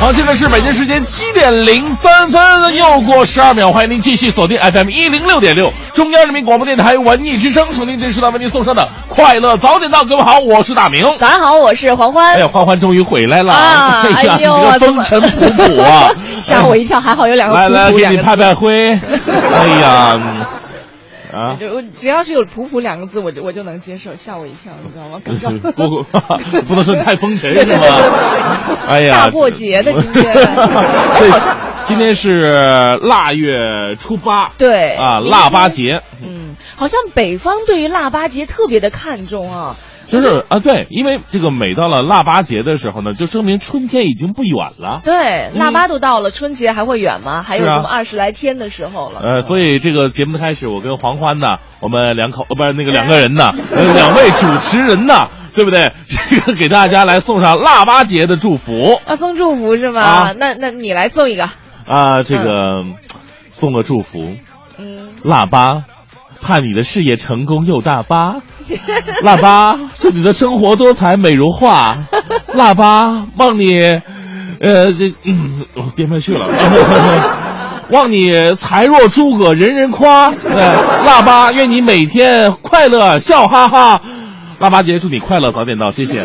好，现在是北京时间七点零三分，又过十二秒，欢迎您继续锁定 FM 一零六点六，中央人民广播电台文艺之声，收听这时段为您送上的快乐早点到。各位好，我是大明。早上好，我是黄欢。哎呀，欢欢终于回来了！啊哎呀，哎呦你这个风尘仆仆啊！吓我一跳，还好有两个来来。给你拍拍灰。哎呀，嗯啊，就我只要是有“普普”两个字，我就我就能接受，吓我一跳，你知道吗？刚刚不 不能说你太风尘是吗？哎呀，大过节的今天，哎，好像今天是腊月初八，对啊，腊八节，嗯，好像北方对于腊八节特别的看重啊。就是啊，对，因为这个每到了腊八节的时候呢，就证明春天已经不远了。对，腊八都到了，春节还会远吗？还有嗯是啊这么二十来天的时候了。呃，所以这个节目的开始，我跟黄欢呢，我们两口呃不是那个两个人呢，呃 两位主持人呢，对不对？这个给大家来送上腊八节的祝福啊送祝福是吗？啊那那你来送一个。啊，这个送个祝福，嗯，腊八，盼你的事业成功又大发。腊八，祝你的生活多彩美如画。腊八，望你，呃，这嗯，我编不下去了。望你才若诸葛，人人夸。对，腊八，愿你每天快乐，笑哈哈。腊八节，祝你快乐早点到，谢谢。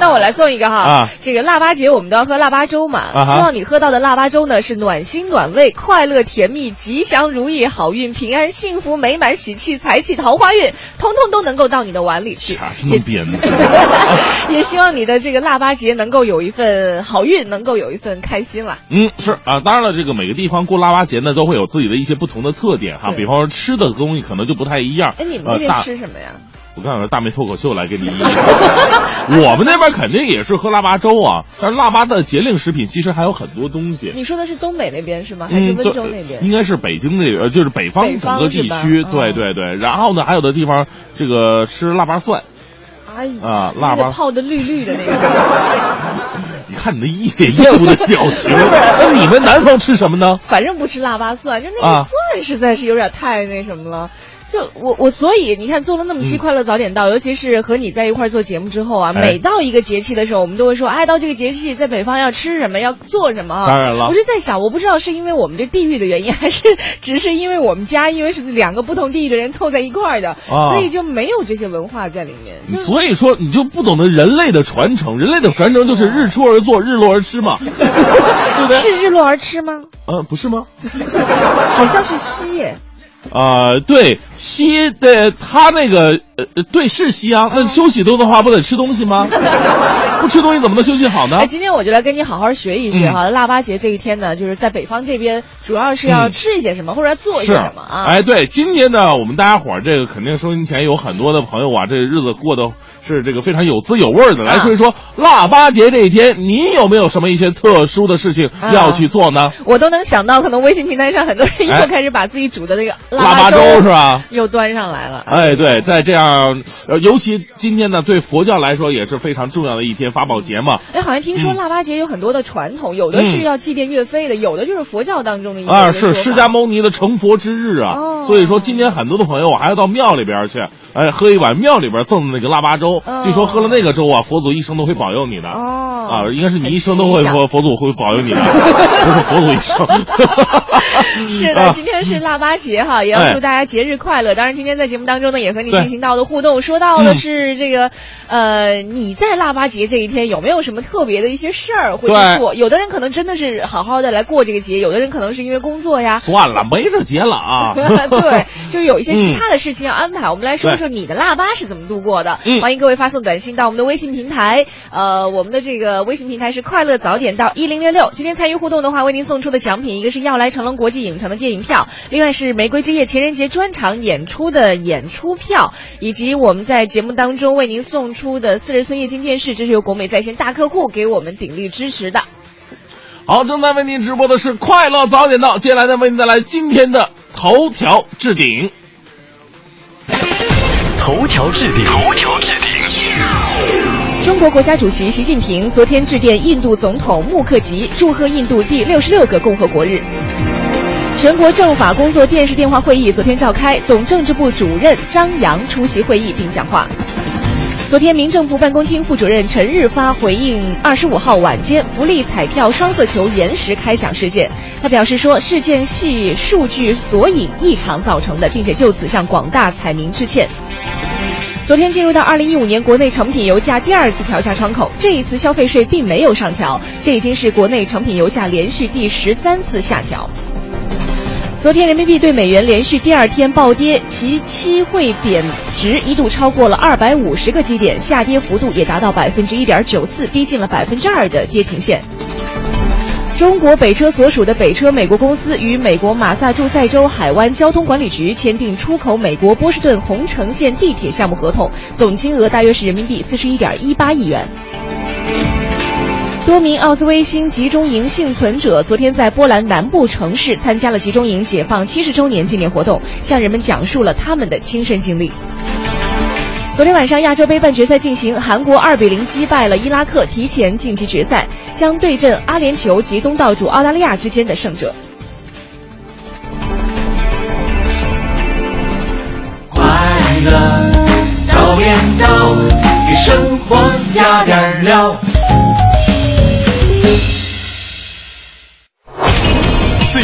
那我来送一个哈，啊这个腊八节我们都要喝腊八粥嘛，啊希望你喝到的腊八粥呢是暖心暖胃、快乐甜蜜、吉祥如意、好运平安、幸福美满、喜气财气、桃花运，通通都能够到你的碗里去。啥是能编的？也希望你的这个腊八节能够有一份好运，能够有一份开心啦。嗯，是啊，当然了，这个每个地方过腊八节呢，都会有自己的一些不同的特点哈。比方说吃的东西可能就不太一样。哎，你们那边吃什么呀？我刚才大梅脱口秀来给你。我们那边肯定也是喝腊八粥啊，但是腊八的节令食品其实还有很多东西。你说的是东北那边是吗？还是嗯，温州那边？应该是北京那个，呃就是北方整个地区，嗯对对对。然后呢，还有的地方这个吃腊八蒜，哎呀，啊腊八泡的绿绿的那个。你看你那一脸厌恶的表情。那你们南方吃什么呢？反正不吃腊八蒜，就那啊个蒜实在是有点太那什么了。就我我所以你看做了那么期嗯快乐早点到，尤其是和你在一块儿做节目之后啊，哎每到一个节气的时候，我们都会说，哎，到这个节气在北方要吃什么，要做什么啊。当然了我就在想，我不知道是因为我们这地域的原因，还是 只是因为我们家因为是两个不同地域的人凑在一块儿的，啊所以就没有这些文化在里面。就是所以说，你就不懂得人类的传承。人类的传承就是日出而作，日落而吃嘛，对不对？是日落而吃吗？呃，不是吗？好像是西耶。啊、对，西的他那个呃，呃对是西安。那休息多的话，不得吃东西吗？不吃东西怎么能休息好呢哎，？今天我就来跟你好好学一学哈。腊八节这一天呢，就是在北方这边，主要是要嗯吃一些什么，或者要做一些什么啊？哎，对，今天呢，我们大家伙儿这个肯定收音前有很多的朋友啊，这日子过得是这个非常有滋有味儿的。来啊说一说腊八节这一天，你有没有什么一些特殊的事情啊要去做呢？我都能想到，可能微信平台上很多人哎又开始把自己煮的那个腊八八粥是吧？又端上来了。哎，对，在这样，呃，尤其今天呢，对佛教来说也是非常重要的一天，法宝节嘛。哎，好像听说嗯腊八节有很多的传统，有的是要祭奠岳飞的，有的就是佛教当中的一个啊，是释迦牟尼的成佛之日啊，哦所以说今天很多的朋友我还要到庙里边去，哎，喝一碗庙里边赠的那个腊八粥，哦据说喝了那个粥啊，佛祖一生都会保佑你的。哦啊，应该是你一生都会佛佛祖会保佑你的，不是佛祖一生。是的，啊今天是腊八节哈，也要哎祝大家节日快乐。当然，今天在节目当中呢，也和你进行到的互动，说到的嗯是这个，呃，你在腊八节这一天有没有什么特别的一些事儿会去做？有的人可能真的是好好的来过这个节，有的人可能是因为工作呀。算了，没这节了啊。对，就是有一些其他的事情要安排。我们来说对说你的腊八是怎么度过的。嗯欢迎各位发送短信到我们的微信平台，呃，我们的这个微信平台是快乐早点到一零六六。今天参与互动的话，为您送出的奖品一个是要来成龙国际影城的电影票，另外是玫瑰之夜情人节专场演出的演出票，以及我们在节目当中为您送出的四十寸液晶电视，这是由国美在线大客户给我们鼎力支持的。好，正在为您直播的是快乐早点到，接下来呢为您带来今天的头条置顶。头条置顶，头条置顶。中国国家主席习近平昨天致电印度总统穆克吉，祝贺印度第六十六个共和国日。全国政法工作电视电话会议昨天召开，总政治部主任张扬出席会议并讲话。昨天，民政部办公厅副主任陈日发回应二十五号晚间福利彩票双色球延时开奖事件，他表示说，事件系数据索引异常造成的，并且就此向广大彩民致歉。昨天进入到二零一五年国内成品油价第二次调价窗口，这一次消费税并没有上调，这已经是国内成品油价连续第十三次下调。昨天人民币对美元连续第二天暴跌，其期汇贬值一度超过了二百五十个基点，下跌幅度也达到百分之一点九四，逼近了百分之二的跌停线。中国北车所属的北车美国公司与美国马萨诸塞州海湾交通管理局签订出口美国波士顿红城线地铁项目合同，总金额大约是人民币四十一点一八亿元。多名奥斯威辛集中营幸存者昨天在波兰南部城市参加了集中营解放七十周年纪念活动，向人们讲述了他们的亲身经历。昨天晚上亚洲杯半决赛进行，韩国二比零击败了伊拉克，提前晋级决赛，将对阵阿联酋及东道主澳大利亚之间的胜者。快乐早点到，给生活加点料。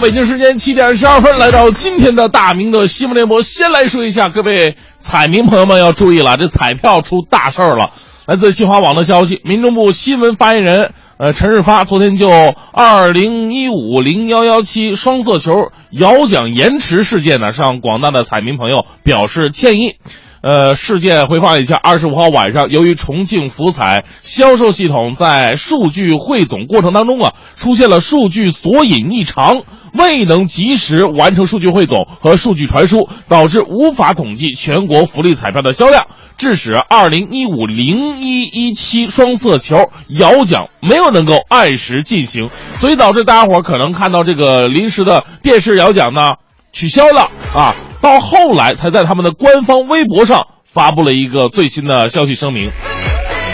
北京时间七点十二分，来到今天的大明的新闻联播。先来说一下，各位彩民朋友们要注意了，这彩票出大事儿了。来自新华网的消息，民政部新闻发言人呃陈日发昨天就二零一五零幺幺七双色球摇奖延迟事件呢，向广大的彩民朋友表示歉意。呃，事件回放一下，二十五号晚上，由于重庆福彩销售系统在数据汇总过程当中啊，出现了数据索引异常，未能及时完成数据汇总和数据传输，导致无法统计全国福利彩票的销量，致使二零一五零一一七双色球摇奖没有能够按时进行，所以导致大家伙可能看到这个临时的电视摇奖呢取消了啊。到后来才在他们的官方微博上发布了一个最新的消息声明。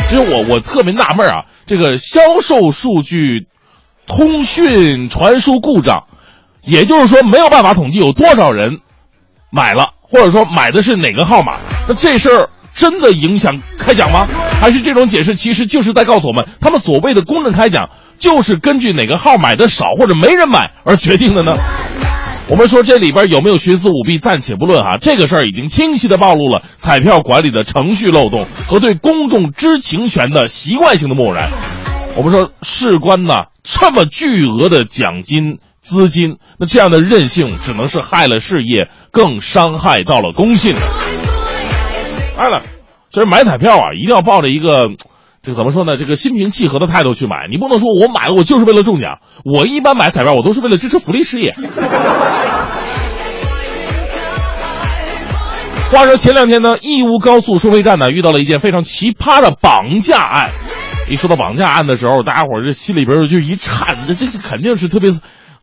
其实我我特别纳闷啊，这个销售数据通讯传输故障，也就是说没有办法统计有多少人买了，或者说买的是哪个号码。那这事儿真的影响开奖吗？还是这种解释其实就是在告诉我们，他们所谓的公正开奖就是根据哪个号买的少或者没人买而决定的呢？我们说这里边有没有徇私舞弊暂且不论哈，这个事儿已经清晰的暴露了彩票管理的程序漏洞和对公众知情权的习惯性的漠然。我们说事关呢这么巨额的奖金资金，那这样的任性只能是害了事业，更伤害到了公信。当然了，其实买彩票啊，一定要抱着一个。这个怎么说呢？这个心平气和的态度去买，你不能说我买了我就是为了中奖。我一般买彩票，我都是为了支持福利事业。话说前两天呢，义乌高速收费站呢遇到了一件非常奇葩的绑架案。一说到绑架案的时候，大家伙这心里边就一颤，这这肯定是特别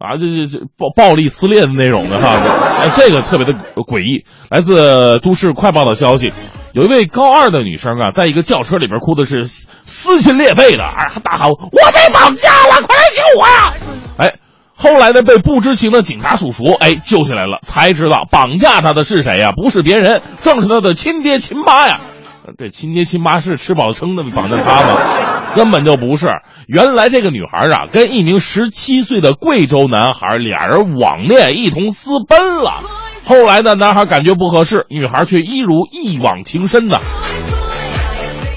啊，这这这暴暴力撕裂的那种的哈。哎，这个特别的诡异。来自都市快报的消息。有一位高二的女生啊，在一个轿车里边哭的是撕心裂肺的，啊，大喊：“我被绑架了，快来救我呀！”哎，后来呢，被不知情的警察叔叔哎救下来了，才知道绑架她的是谁呀？不是别人，正是她的亲爹亲妈呀！这亲爹亲妈是吃饱撑的绑架她吗？根本就不是。原来这个女孩啊，跟一名十七岁的贵州男孩俩人网恋，一同私奔了。后来呢，男孩感觉不合适，女孩却一如一往情深呐。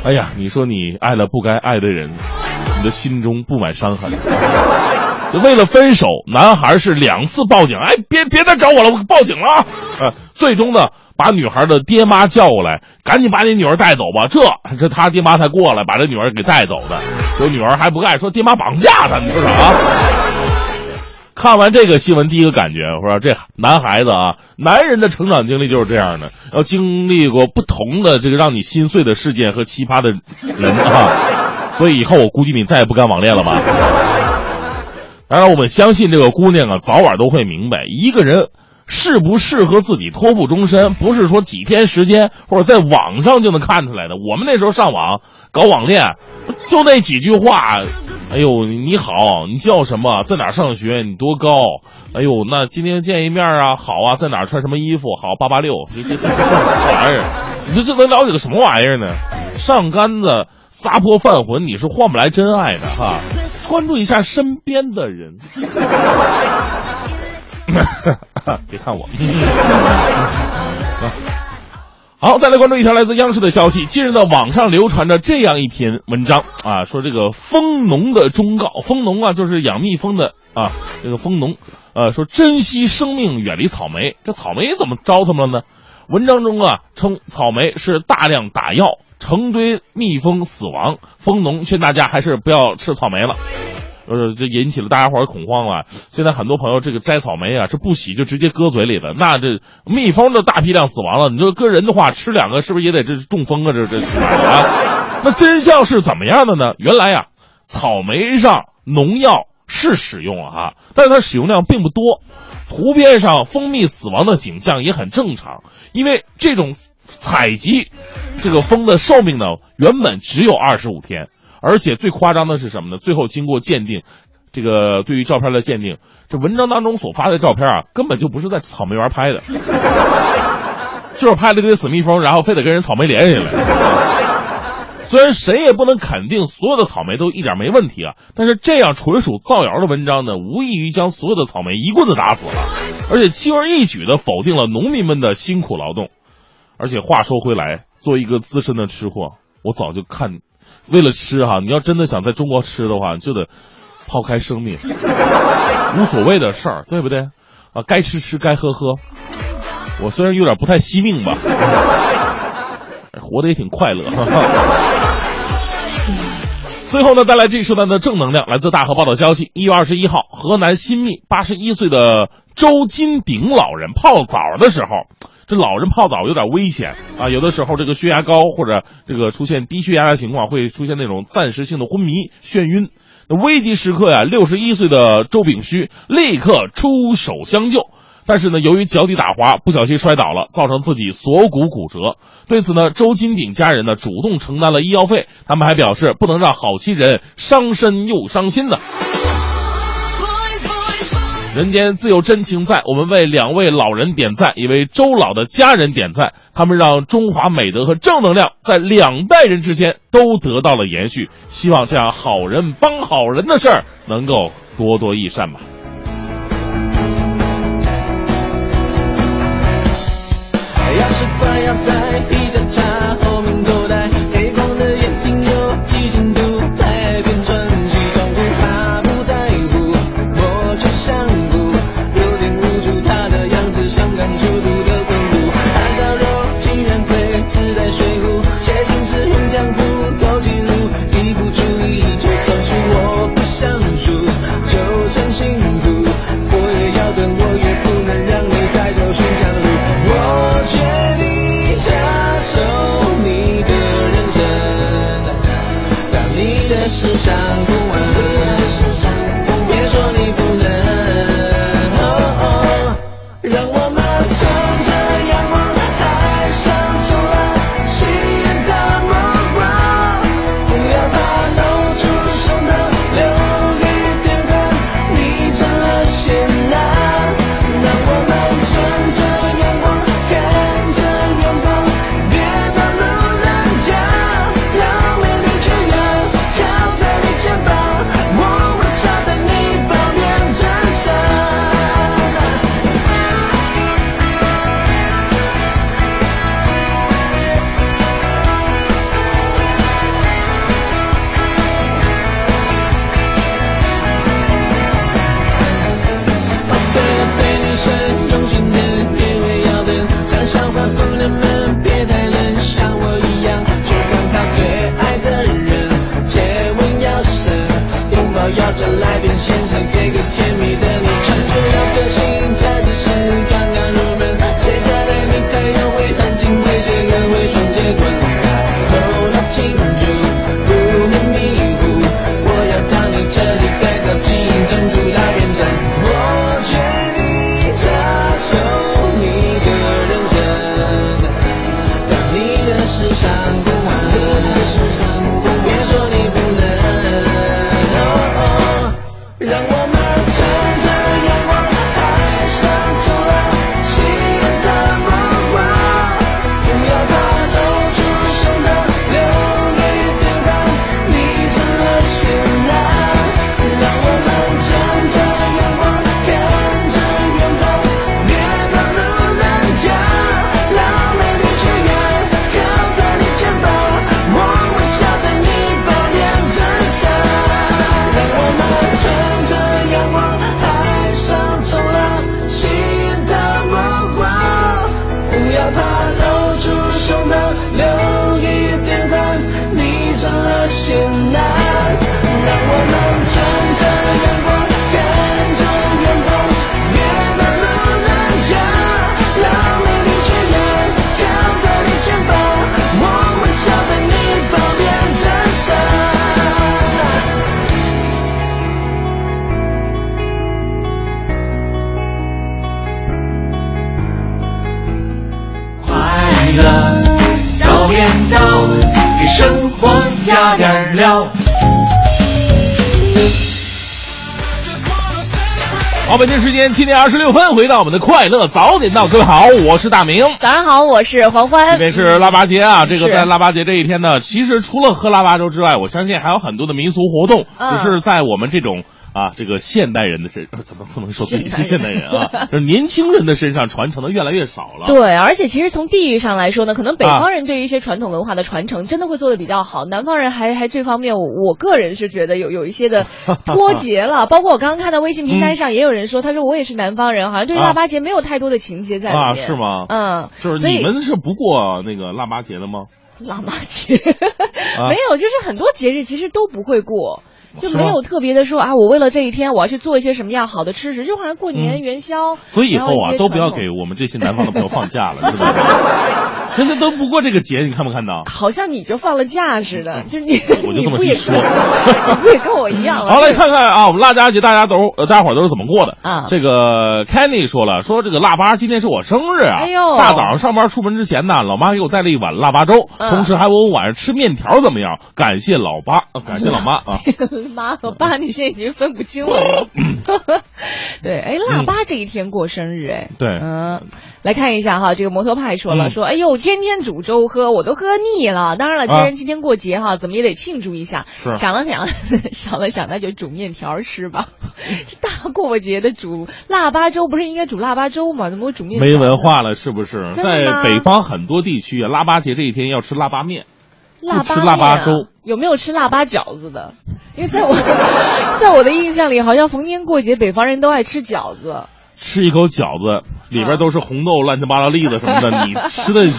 哎呀，你说你爱了不该爱的人，你的心中布满伤痕。为了分手，男孩是两次报警，哎，别别再找我了，我报警了啊！呃，最终呢，把女孩的爹妈叫过来，赶紧把你女儿带走吧。这这他爹妈才过来把这女儿给带走的，说女儿还不干，说爹妈绑架他，你说啥啊？看完这个新闻，第一个感觉，我说这男孩子啊，男人的成长经历就是这样的，要经历过不同的这个让你心碎的事件和奇葩的人啊，所以以后我估计你再也不敢网恋了吧。当然，我们相信这个姑娘啊，早晚都会明白，一个人适不适合自己、托付终身，不是说几天时间或者在网上就能看出来的。我们那时候上网搞网恋，就那几句话。哎呦，你好，你叫什么？在哪上学？你多高？哎呦，那今天见一面啊？好啊，在哪穿什么衣服？好，八八六。这这这玩意儿，你这这能了解个什么玩意儿呢？上杆子撒泼犯浑，你是换不来真爱的哈。关注一下身边的人，别看我。好，再来关注一条来自央视的消息。近日呢，网上流传着这样一篇文章啊，说这个蜂农的忠告，蜂农啊就是养蜜蜂的啊，这个蜂农，呃，说珍惜生命，远离草莓。这草莓怎么招他们了呢？文章中啊称草莓是大量打药，成堆蜜蜂死亡，蜂农劝大家还是不要吃草莓了。呃，这引起了大家伙儿恐慌啊！现在很多朋友这个摘草莓啊，是不洗就直接搁嘴里的，那这蜜蜂的大批量死亡了。你说搁人的话，吃两个是不是也得这中风啊？这这啊？那真相是怎么样的呢？原来呀，草莓上农药是使用了哈，但是它使用量并不多。图片上蜂蜜死亡的景象也很正常，因为这种采集这个蜂的寿命呢，原本只有二十五天。而且最夸张的是什么呢？最后经过鉴定，这个对于照片的鉴定，这文章当中所发的照片啊，根本就不是在草莓园拍的，就是拍了一堆死蜜蜂，然后非得跟人草莓连起来。虽然谁也不能肯定所有的草莓都一点没问题啊，但是这样纯属造谣的文章呢，无异于将所有的草莓一棍子打死了，而且轻而易举的否定了农民们的辛苦劳动。而且话说回来，作为一个资深的吃货，我早就看。为了吃哈，你要真的想在中国吃的话，就得抛开生命，无所谓的事儿，对不对？啊，该吃吃，该喝喝。我虽然有点不太惜命吧，活得也挺快乐。最后呢，带来这一时段的正能量，来自大河报道消息：一月二十一号，河南新密八十一岁的周金鼎老人泡澡的时候。这老人泡澡有点危险啊，有的时候这个血压高或者这个出现低血压的情况，会出现那种暂时性的昏迷、眩晕。那危急时刻呀，六十一岁的周炳虚立刻出手相救，但是呢，由于脚底打滑，不小心摔倒了，造成自己锁骨骨折。对此呢，周金鼎家人呢主动承担了医药费，他们还表示不能让好心人伤身又伤心的。人间自有真情在，我们为两位老人点赞，也为周老的家人点赞。他们让中华美德和正能量在两代人之间都得到了延续。希望这样好人帮好人的事儿能够多多益善吧。要是不要在披着茶后面多。好，北京时间七点二十六分，回到我们的快乐早点到，各位好，我是大明。早上好，我是黄欢这。边是腊八节啊，这个在腊八节这一天呢，其实除了喝腊八粥之外，我相信还有很多的民俗活动，嗯只是在我们这种啊这个现代人的身，呃怎么不能说自己是现代人啊？就是年轻人的身上传承的越来越少了。对，而且其实从地域上来说呢，可能北啊方人对于一些传统文化的传承真的会做的比较好，南方人还还这方面我我个人是觉得有有一些的脱节了。包括我刚刚看到微信平台上也有人说，他说我也是南方人，好像对腊八节没有太多的情节在里面。啊，是？吗？嗯，就是你们是不过那个腊八节的吗？腊八节、啊没有，就是很多节日其实都不会过。就没有特别的说啊，我为了这一天我要去做一些什么样好的吃食，就好像过年嗯元宵。所以以后啊都不要给我们这些南方的朋友放假了，是吧？人家都不过这个节，你看没看到？好像你就放了假似的，就是你，嗯我就这么一说 你不也跟我一样？好，来看看啊，我们腊八节大家都呃大家伙儿都是怎么过的啊这个 Kenny 说了，说这个腊八今天是我生日啊，哎呦大早上上班出门之前呢，老妈给我带了一碗腊八粥，嗯同时还问我晚上吃面条怎么样，感谢老爸，呃感谢老妈啊。妈和爸，你现在已经分不清了。对，哎，腊八这一天过生日，哎，对嗯，来看一下哈，这个摩托派说了，嗯说，哎呦，天天煮粥喝，我都喝腻了。当然了，既然今天过节哈，怎么也得庆祝一下。想了想，想了想，那就煮面条吃吧。这大过节的煮腊八粥，不是应该煮腊八粥吗？怎么会煮面条？没文。化了是不是？在北方很多地区啊，腊八节这一天要吃腊八面。腊八不吃腊八粥有没有吃腊八饺子的？因为在我 在我的印象里，好像逢年过节北方人都爱吃饺子。吃一口饺子，里边嗯都是红豆、乱七八糟栗子什么的，你吃的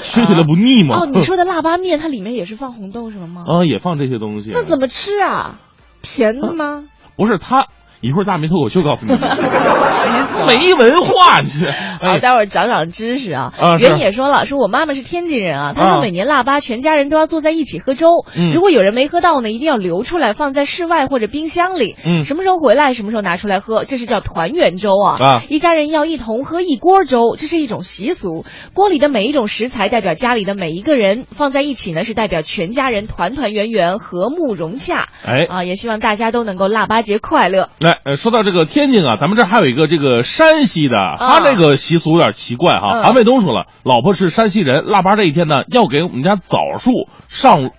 吃起来不腻吗？哦，你说的腊八面，它里面也是放红豆什么吗？啊，也放这些东西。那怎么吃啊？甜的吗？不是他，一会儿大明脱口秀告诉你，没文化，你这。好，哎，待会儿长长知识啊。啊是人也说了，说我妈妈是天津人啊，她啊说每年腊八全家人都要坐在一起喝粥，嗯如果有人没喝到呢，一定要留出来放在室外或者冰箱里，嗯什么时候回来什么时候拿出来喝，这是叫团圆粥啊。啊一家人要一同喝一锅粥，这是一种习俗。锅里的每一种食材代表家里的每一个人，放在一起呢是代表全家人团团圆圆、和睦融洽。哎，啊，也希望大家都能够腊八节快乐。来，呃，说到这个天津啊，咱们这还有一个这个山西的，他这个习俗有点奇怪哈。嗯韩卫东说了，老婆是山西人，腊八这一天呢，要给我们家枣树上。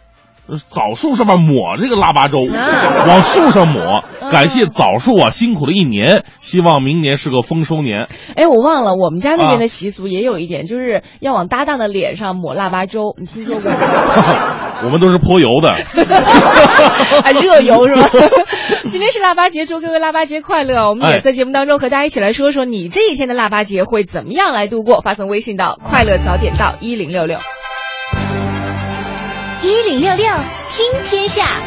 呃枣树上面抹这个腊八粥，啊往树上抹，嗯感谢枣树啊辛苦了一年，希望明年是个丰收年。哎，我忘了，我们家那边啊的习俗也有一点，就是要往搭档的脸上抹腊八粥，你听说过吗？我们都是泼油的，啊，热油是吧？今天是腊八节，祝各位腊八节快乐！我们也哎在节目当中和大家一起来说说你这一天的腊八节会怎么样来度过。发送微信到“快乐早点到一零六六一零六六听天下，”。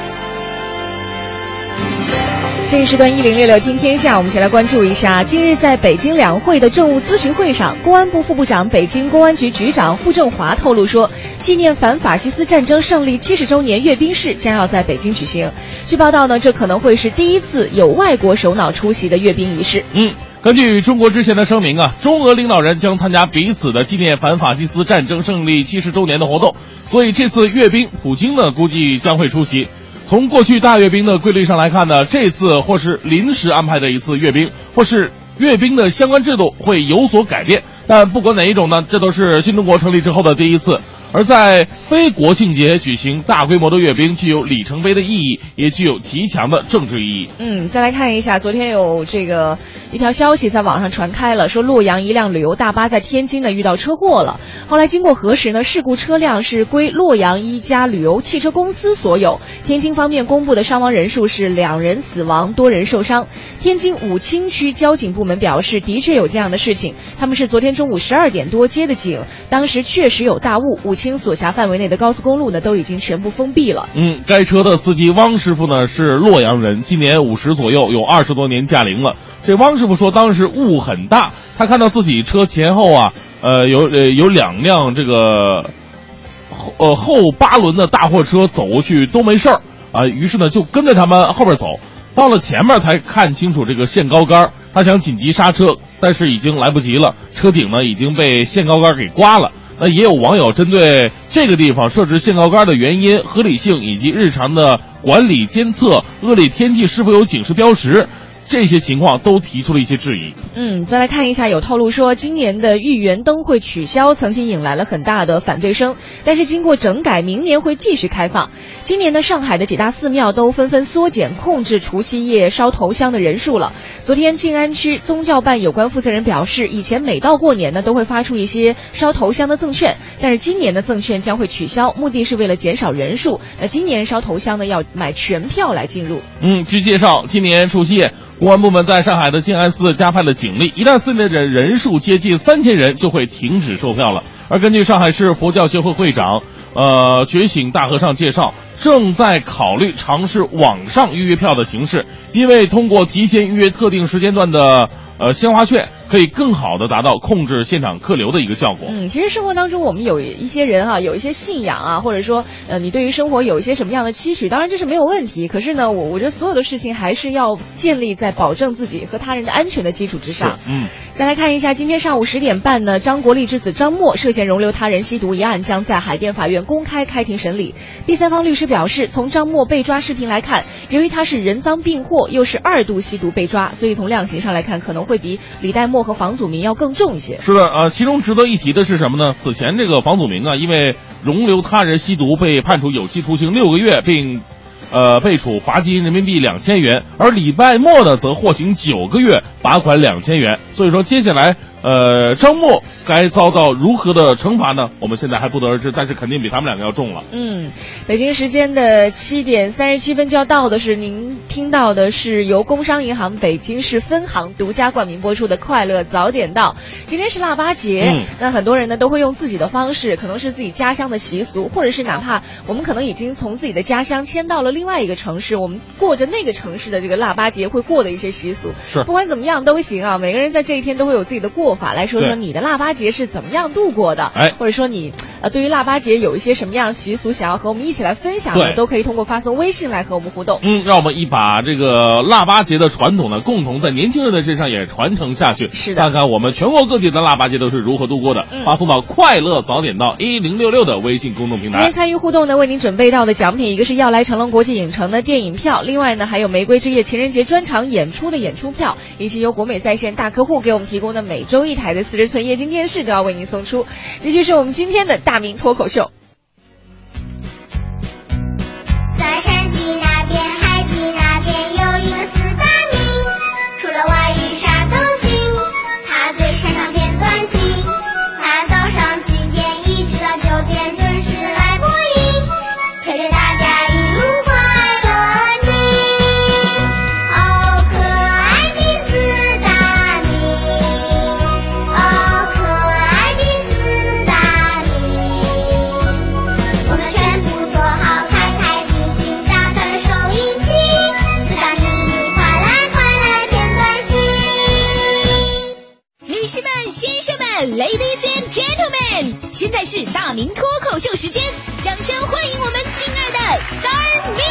这一时段一零六六听天下，我们先来关注一下，近日在北京两会的政务咨询会上，公安部副部长、北京公安局局长傅政华透露说，纪念反法西斯战争胜利七十周年阅兵式将要在北京举行。据报道呢，这可能会是第一次有外国首脑出席的阅兵仪式。嗯，根据中国之前的声明啊，中俄领导人将参加彼此的纪念反法西斯战争胜利七十周年的活动，所以这次阅兵，普京呢估计将会出席。从过去大阅兵的规律上来看呢，这次或是临时安排的一次阅兵，或是阅兵的相关制度会有所改变。但不管哪一种呢，这都是新中国成立之后的第一次。而在非国庆节举行大规模的阅兵，具有里程碑的意义，也具有极强的政治意义。嗯，再来看一下，昨天有这个一条消息在网上传开了，说洛阳一辆旅游大巴在天津呢遇到车祸了。后来经过核实呢，事故车辆是归洛阳一家旅游汽车公司所有。天津方面公布的伤亡人数是两人死亡，多人受伤。天津武清区交警部门表示，的确有这样的事情，他们是昨天中午十二点多接的警，当时确实有大雾，武清所辖范围内的高速公路呢都已经全部封闭了。嗯，该车的司机汪师傅呢是洛阳人，今年五十左右，有二十多年驾龄了。这汪师傅说，当时雾很大，他看到自己车前后啊，呃，有呃有两辆这个后呃后八轮的大货车走过去都没事儿啊，于是呢就跟着他们后边走，到了前面才看清楚这个限高杆，他想紧急刹车，但是已经来不及了，车顶呢已经被限高杆给刮了。那也有网友针对这个地方设置限高杆的原因、合理性以及日常的管理监测、恶劣天气是否有警示标识。这些情况都提出了一些质疑。嗯，再来看一下，有透露说今年的豫园灯会取消，曾经引来了很大的反对声。但是经过整改，明年会继续开放。今年的，上海的几大寺庙都纷纷缩减控制除夕夜烧头香的人数了。昨天，静安区宗教办有关负责人表示，以前每到过年呢，都会发出一些烧头香的赠券，但是今年的赠券将会取消，目的是为了减少人数。那今年烧头香呢，要买全票来进入。嗯，据介绍，今年除夕夜。公安部门在上海的静安寺加派了警力，一旦寺内的人数接近三千人，就会停止售票了。而根据上海市佛教协会会长，呃，觉醒大和尚介绍，正在考虑尝试网上预约票的形式，因为通过提前预约特定时间段的呃鲜花券。可以更好的达到控制现场客流的一个效果。嗯，其实生活当中我们有一些人啊，有一些信仰啊，或者说呃，你对于生活有一些什么样的期许，当然这是没有问题。可是呢，我我觉得所有的事情还是要建立在保证自己和他人的安全的基础之上。嗯，再来看一下，今天上午十点半呢，张国立之子张默涉嫌容留他人吸毒一案将在海淀法院公开开庭审理。第三方律师表示，从张默被抓视频来看，由于他是人赃并获，又是二度吸毒被抓，所以从量刑上来看，可能会会比李代沫和房祖名要。更重一些。是的，呃，其中值得一提的是什么呢？此前这个房祖名啊，因为容留他人吸毒被判处有期徒刑六个月，并，呃，被处罚金人民币两千元；而李代沫呢，则获刑九个月，罚款两千元。所以说，接下来。呃，张默该遭到如何的惩罚呢？我们现在还不得而知，但是肯定比他们两个要重了。嗯，北京时间的七点三十七分就要到的是，您听到的是由工商银行北京市分行独家冠名播出的《快乐早点到》。今天是腊八节，那很多人呢都会用自己的方式，可能是自己家乡的习俗，或者是哪怕我们可能已经从自己的家乡迁到了另外一个城市，我们过着那个城市的这个腊八节会过的一些习俗。是，不管怎么样都行啊，每个人在这一天都会有自己的过。法来说说你的腊八节是怎么样度过的？哎，或者说你呃对于腊八节有一些什么样习俗想要和我们一起来分享的，都可以通过发送微信来和我们互动。嗯，让我们一把这个腊八节的传统呢，共同在年轻人的身上也传承下去。是的，看看我们全国各地的腊八节都是如何度过的。发送到快乐早点到一零六六的微信公众平台。今天参与互动呢，为您准备到的奖品，一个是要来成龙国际影城的电影票，另外呢还有玫瑰之夜情人节专场演出的演出票，以及由国美在线大客户给我们提供的每周一台的四十寸。液晶电视都要为您送出，继续是我们今天的大明脱口秀。是大明脱口秀时间，掌声欢迎我们亲爱的 Star Me。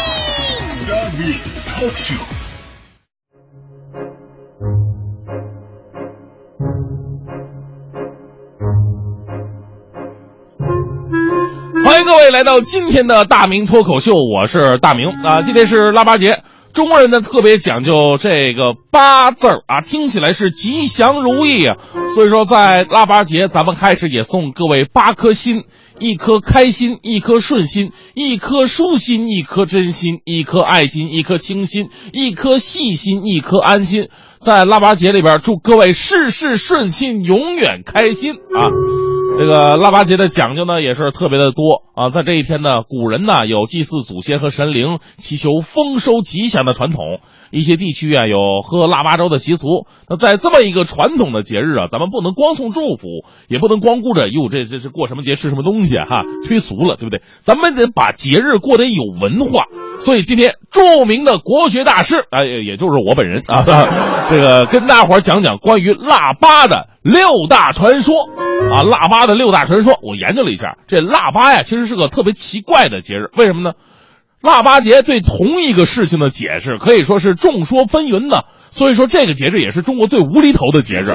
欢迎各位来到今天的大明脱口秀，我是大明啊。今天是腊八节，中国人呢特别讲究这个八字儿啊，听起来是吉祥如意啊。所以说，在腊八节，咱们开始也送各位八颗心：一颗开心，一颗顺心，一颗舒心，一颗真心，一颗爱心，一颗清心，一颗细心，一颗安心。在腊八节里边，祝各位事事顺心，永远开心啊！这个腊八节的讲究呢，也是特别的多啊。在这一天呢，古人呢有祭祀祖先和神灵，祈求丰收吉祥的传统。一些地区啊有喝腊八粥的习俗。那在这么一个传统的节日啊，咱们不能光送祝福，也不能光顾着哟，这这是过什么节吃什么东西啊哈，忒俗了，对不对？咱们得把节日过得有文化。所以今天著名的国学大师，哎，也就是我本人啊，这个跟大伙儿讲讲关于腊八的六大传说啊，腊八的六大传说，我研究了一下，这腊八呀，其实是个特别奇怪的节日，为什么呢？腊八节对同一个事情的解释可以说是众说纷纭的。所以说这个节日也是中国最无厘头的节日。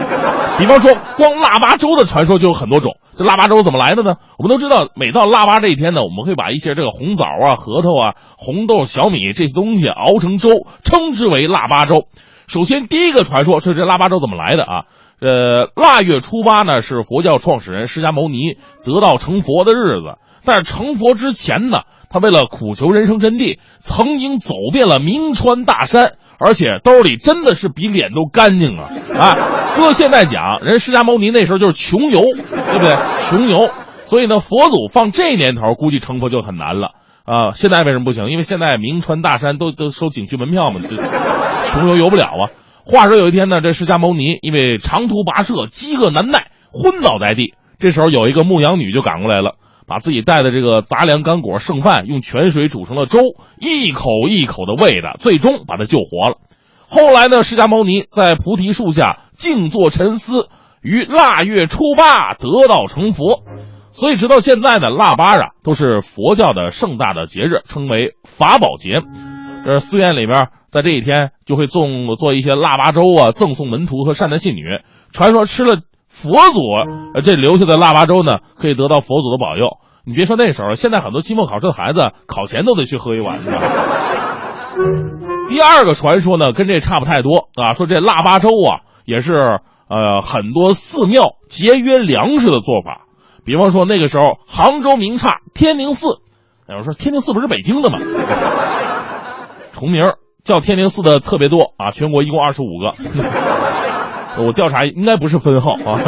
比方说，光腊八粥的传说就有很多种。这腊八粥怎么来的呢？我们都知道，每到腊八这一天呢，我们会把一些这个红枣啊、核桃啊、红豆、小米这些东西熬成粥，称之为腊八粥。首先，第一个传说是这腊八粥怎么来的啊？呃，腊月初八呢是佛教创始人释迦牟尼得道成佛的日子。但是成佛之前呢，他为了苦求人生真谛，曾经走遍了名川大山，而且兜里真的是比脸都干净啊！啊，搁现在讲，人释迦牟尼那时候就是穷游，对不对？穷游，所以呢，佛祖放这年头，估计成佛就很难了啊。现在为什么不行？因为现在名川大山都都收景区门票嘛，这穷游游不了啊。话说有一天呢，这释迦牟尼因为长途跋涉，饥饿难耐，昏倒在地。这时候有一个牧羊女就赶过来了。把自己带的这个杂粮干果剩饭用泉水煮成了粥，一口一口的喂的，最终把他救活了。后来呢，释迦牟尼在菩提树下静坐沉思，于腊月初八得道成佛。所以直到现在呢，腊八啊都是佛教的盛大的节日，称为法宝节。这寺院里边在这一天就会做做一些腊八粥啊，赠送门徒和善男信女。传说吃了。佛祖这留下的腊八粥呢，可以得到佛祖的保佑。你别说那时候，现在很多期末考试的孩子考前都得去喝一碗。第二个传说呢，跟这差不太多啊，说这腊八粥啊，也是呃很多寺庙节约粮食的做法。比方说那个时候，杭州名刹天宁寺，有人说天宁寺不是北京的吗？重名叫天宁寺的特别多啊，全国一共二十五个。我调查应该不是分号啊，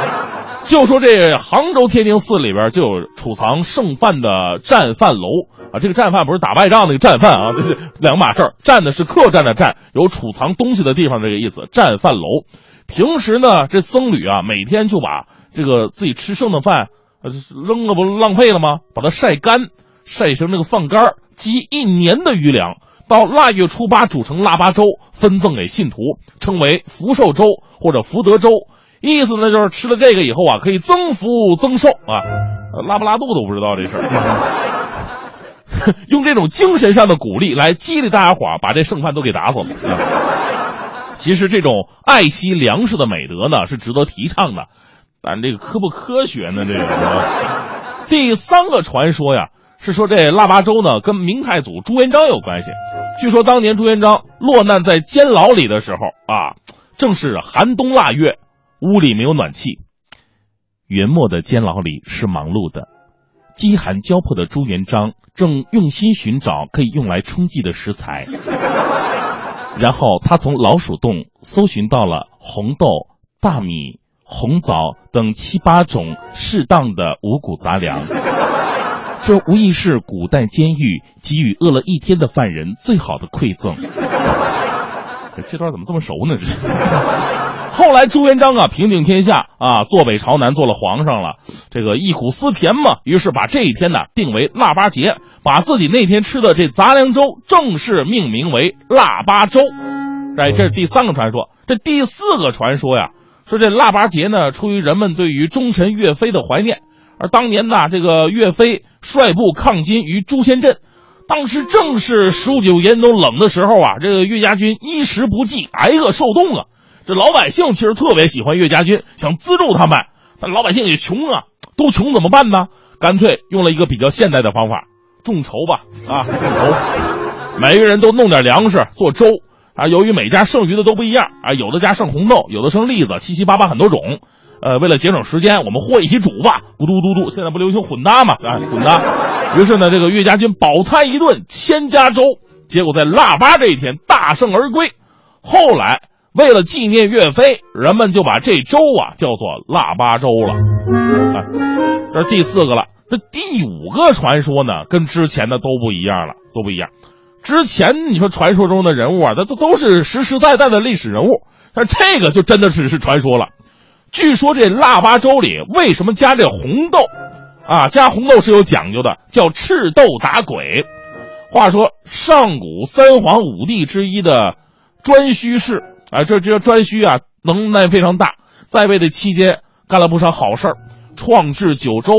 就说这杭州天宁寺里边就有储藏剩饭的战饭楼啊，这个战饭不是打败仗那个战饭啊，这是两码事儿。战的是客栈的战，有储藏东西的地方这个意思。战饭楼，平时呢这僧侣啊每天就把这个自己吃剩的饭，呃扔了不浪费了吗？把它晒干，晒成那个饭干积一年的余粮。到腊月初八煮成腊八粥，分赠给信徒，称为福寿粥或者福德粥。意思呢就是吃了这个以后啊，可以增福增寿啊，拉不拉肚子不知道这事儿。用这种精神上的鼓励来激励大家伙，把这剩饭都给打死了。其实这种爱惜粮食的美德呢，是值得提倡的，但这个科不科学呢？这个 第三个传说呀。是说这腊八粥呢，跟明太祖朱元璋有关系。据说当年朱元璋落难在监牢里的时候啊，正是寒冬腊月，屋里没有暖气。元末的监牢里是忙碌的，饥寒交迫的朱元璋正用心寻找可以用来充饥的食材。然后他从老鼠洞搜寻到了红豆、大米、红枣等七八种适当的五谷杂粮。这无疑是古代监狱给予饿了一天的犯人最好的馈赠。这段怎么这么熟呢？这后来朱元璋啊平定天下啊，坐北朝南做了皇上了，这个忆苦思甜嘛，于是把这一天呢定为腊八节，把自己那天吃的这杂粮粥正式命名为腊八粥。哎，这是第三个传说。这第四个传说呀，说这腊八节呢，出于人们对于忠臣岳飞的怀念。而当年呢，这个岳飞率部抗金于朱仙镇，当时正是数九严冬冷的时候啊，这个岳家军衣食不济，挨饿受冻啊。这老百姓其实特别喜欢岳家军，想资助他们，但老百姓也穷啊，都穷怎么办呢？干脆用了一个比较现代的方法，众筹吧，啊，众筹，每个人都弄点粮食做粥啊。由于每家剩余的都不一样啊，有的家剩红豆，有的剩栗子，七七八八很多种。呃，为了节省时间，我们和一起煮吧，咕嘟嘟嘟。现在不流行混搭嘛？啊，混搭。于是呢，这个岳家军饱餐一顿千家粥，结果在腊八这一天大胜而归。后来为了纪念岳飞，人们就把这粥啊叫做腊八粥了。啊，这是第四个了。这第五个传说呢，跟之前的都不一样了，都不一样。之前你说传说中的人物啊，他都都是实实在在的历史人物，但这个就真的是是传说了。据说这腊八粥里为什么加这红豆？啊，加红豆是有讲究的，叫赤豆打鬼。话说上古三皇五帝之一的颛顼氏，啊，这这颛顼啊，能耐非常大，在位的期间干了不少好事儿，创制九州，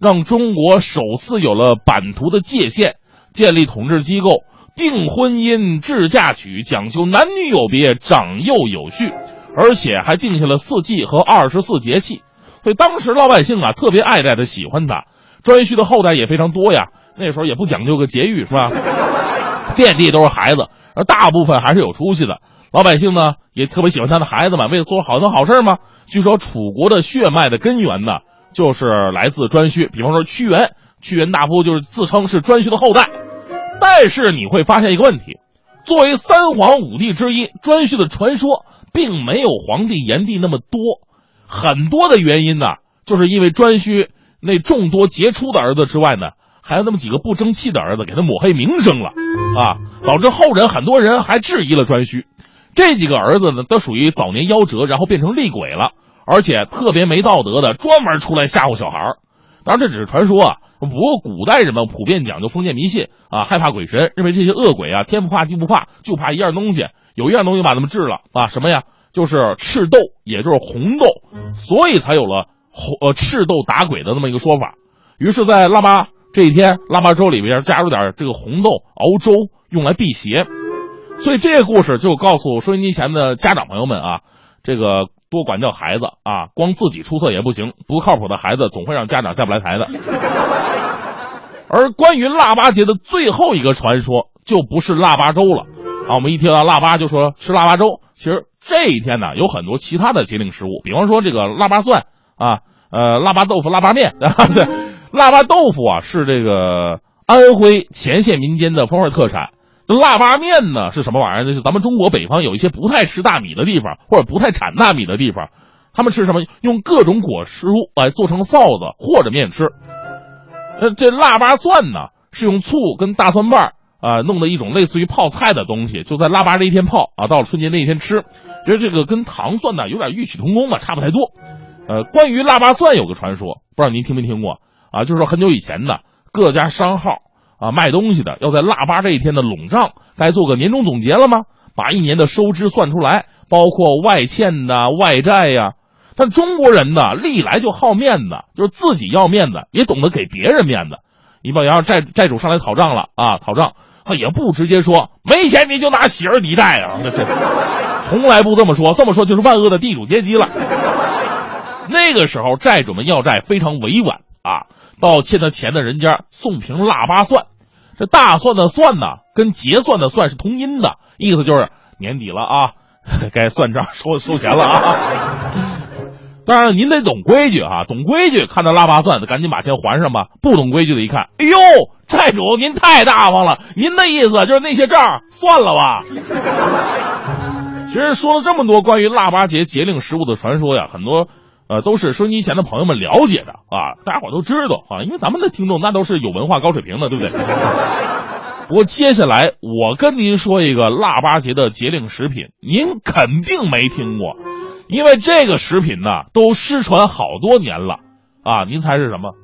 让中国首次有了版图的界限，建立统治机构，订婚姻、制嫁娶，讲究男女有别，长幼有序，而且还定下了四季和二十四节气。所以当时老百姓啊特别爱戴他，喜欢他。颛顼的后代也非常多呀，那时候也不讲究个节育是吧？遍地都是孩子，而大部分还是有出息的。老百姓呢也特别喜欢他的孩子们，为了做好多好事嘛。据说楚国的血脉的根源呢，就是来自颛顼。比方说屈原，屈原大夫就是自称是颛顼的后代。但是你会发现一个问题，作为三皇五帝之一，颛顼的传说并没有皇帝、炎帝那么多。很多的原因呢，就是因为颛顼那众多杰出的儿子之外呢，还有那么几个不争气的儿子，给他抹黑名声了啊，导致后人很多人还质疑了颛顼。这几个儿子呢，都属于早年夭折，然后变成厉鬼了，而且特别没道德的，专门出来吓唬小孩儿。当然这只是传说啊，不过古代人们普遍讲究封建迷信啊，害怕鬼神，认为这些恶鬼啊，天不怕地不怕，就怕一样东西，有一样东西把他们治了啊，什么呀？就是赤豆，也就是红豆，所以才有了红呃赤豆打鬼的那么一个说法。于是，在腊八这一天，腊八粥里边加入点这个红豆熬粥，用来辟邪。所以这个故事就告诉收音机前的家长朋友们啊，这个多管教孩子啊，光自己出色也不行，不靠谱的孩子总会让家长下不来台的。而关于腊八节的最后一个传说，就不是腊八粥了啊。我们一听到腊八就说吃腊八粥，其实这一天呢有很多其他的节令食物，比方说这个腊八蒜啊，呃，腊八豆腐、腊八面 啊，对，腊八豆腐啊是这个安徽乾县民间的风味特产。这腊八面呢是什么玩意儿？就是咱们中国北方有一些不太吃大米的地方，或者不太产大米的地方，他们吃什么？用各种果蔬来做成臊子或者面吃。呃，这腊八蒜呢是用醋跟大蒜瓣啊弄的一种类似于泡菜的东西，就在腊八这一天泡啊，到了春节那一天吃。觉得这个跟糖蒜呢有点异曲同工吧，差不太多。呃，关于腊八蒜有个传说，不知道您听没听过啊？就是说很久以前呢，各家商号。啊，卖东西的要在腊八这一天的拢账，该做个年终总结了吗？把一年的收支算出来，包括外欠的、外债呀。但中国人呢，历来就好面子，就是自己要面子，也懂得给别人面子。你把要债债主上来讨账了啊，讨账他也不直接说没钱你就拿喜儿抵债啊，这 这从来不这么说，这么说就是万恶的地主阶级了。那个时候债主们要债非常委婉啊。到欠他钱的人家送瓶腊八蒜，这大蒜的蒜呢，跟结算的算是同音的，意思就是年底了啊，该算账收收钱了啊。当然您得懂规矩啊，懂规矩看到腊八蒜的，赶紧把钱还上吧。不懂规矩的一看，哎呦，债主您太大方了，您的意思就是那些账算了吧。其实说了这么多关于腊八节节令食物的传说呀，很多。呃，都是收音机前的朋友们了解的啊，大家伙都知道啊，因为咱们的听众那都是有文化、高水平的，对不对？不过接下来我跟您说一个腊八节的节令食品，您肯定没听过，因为这个食品呢都失传好多年了啊。您猜是什么？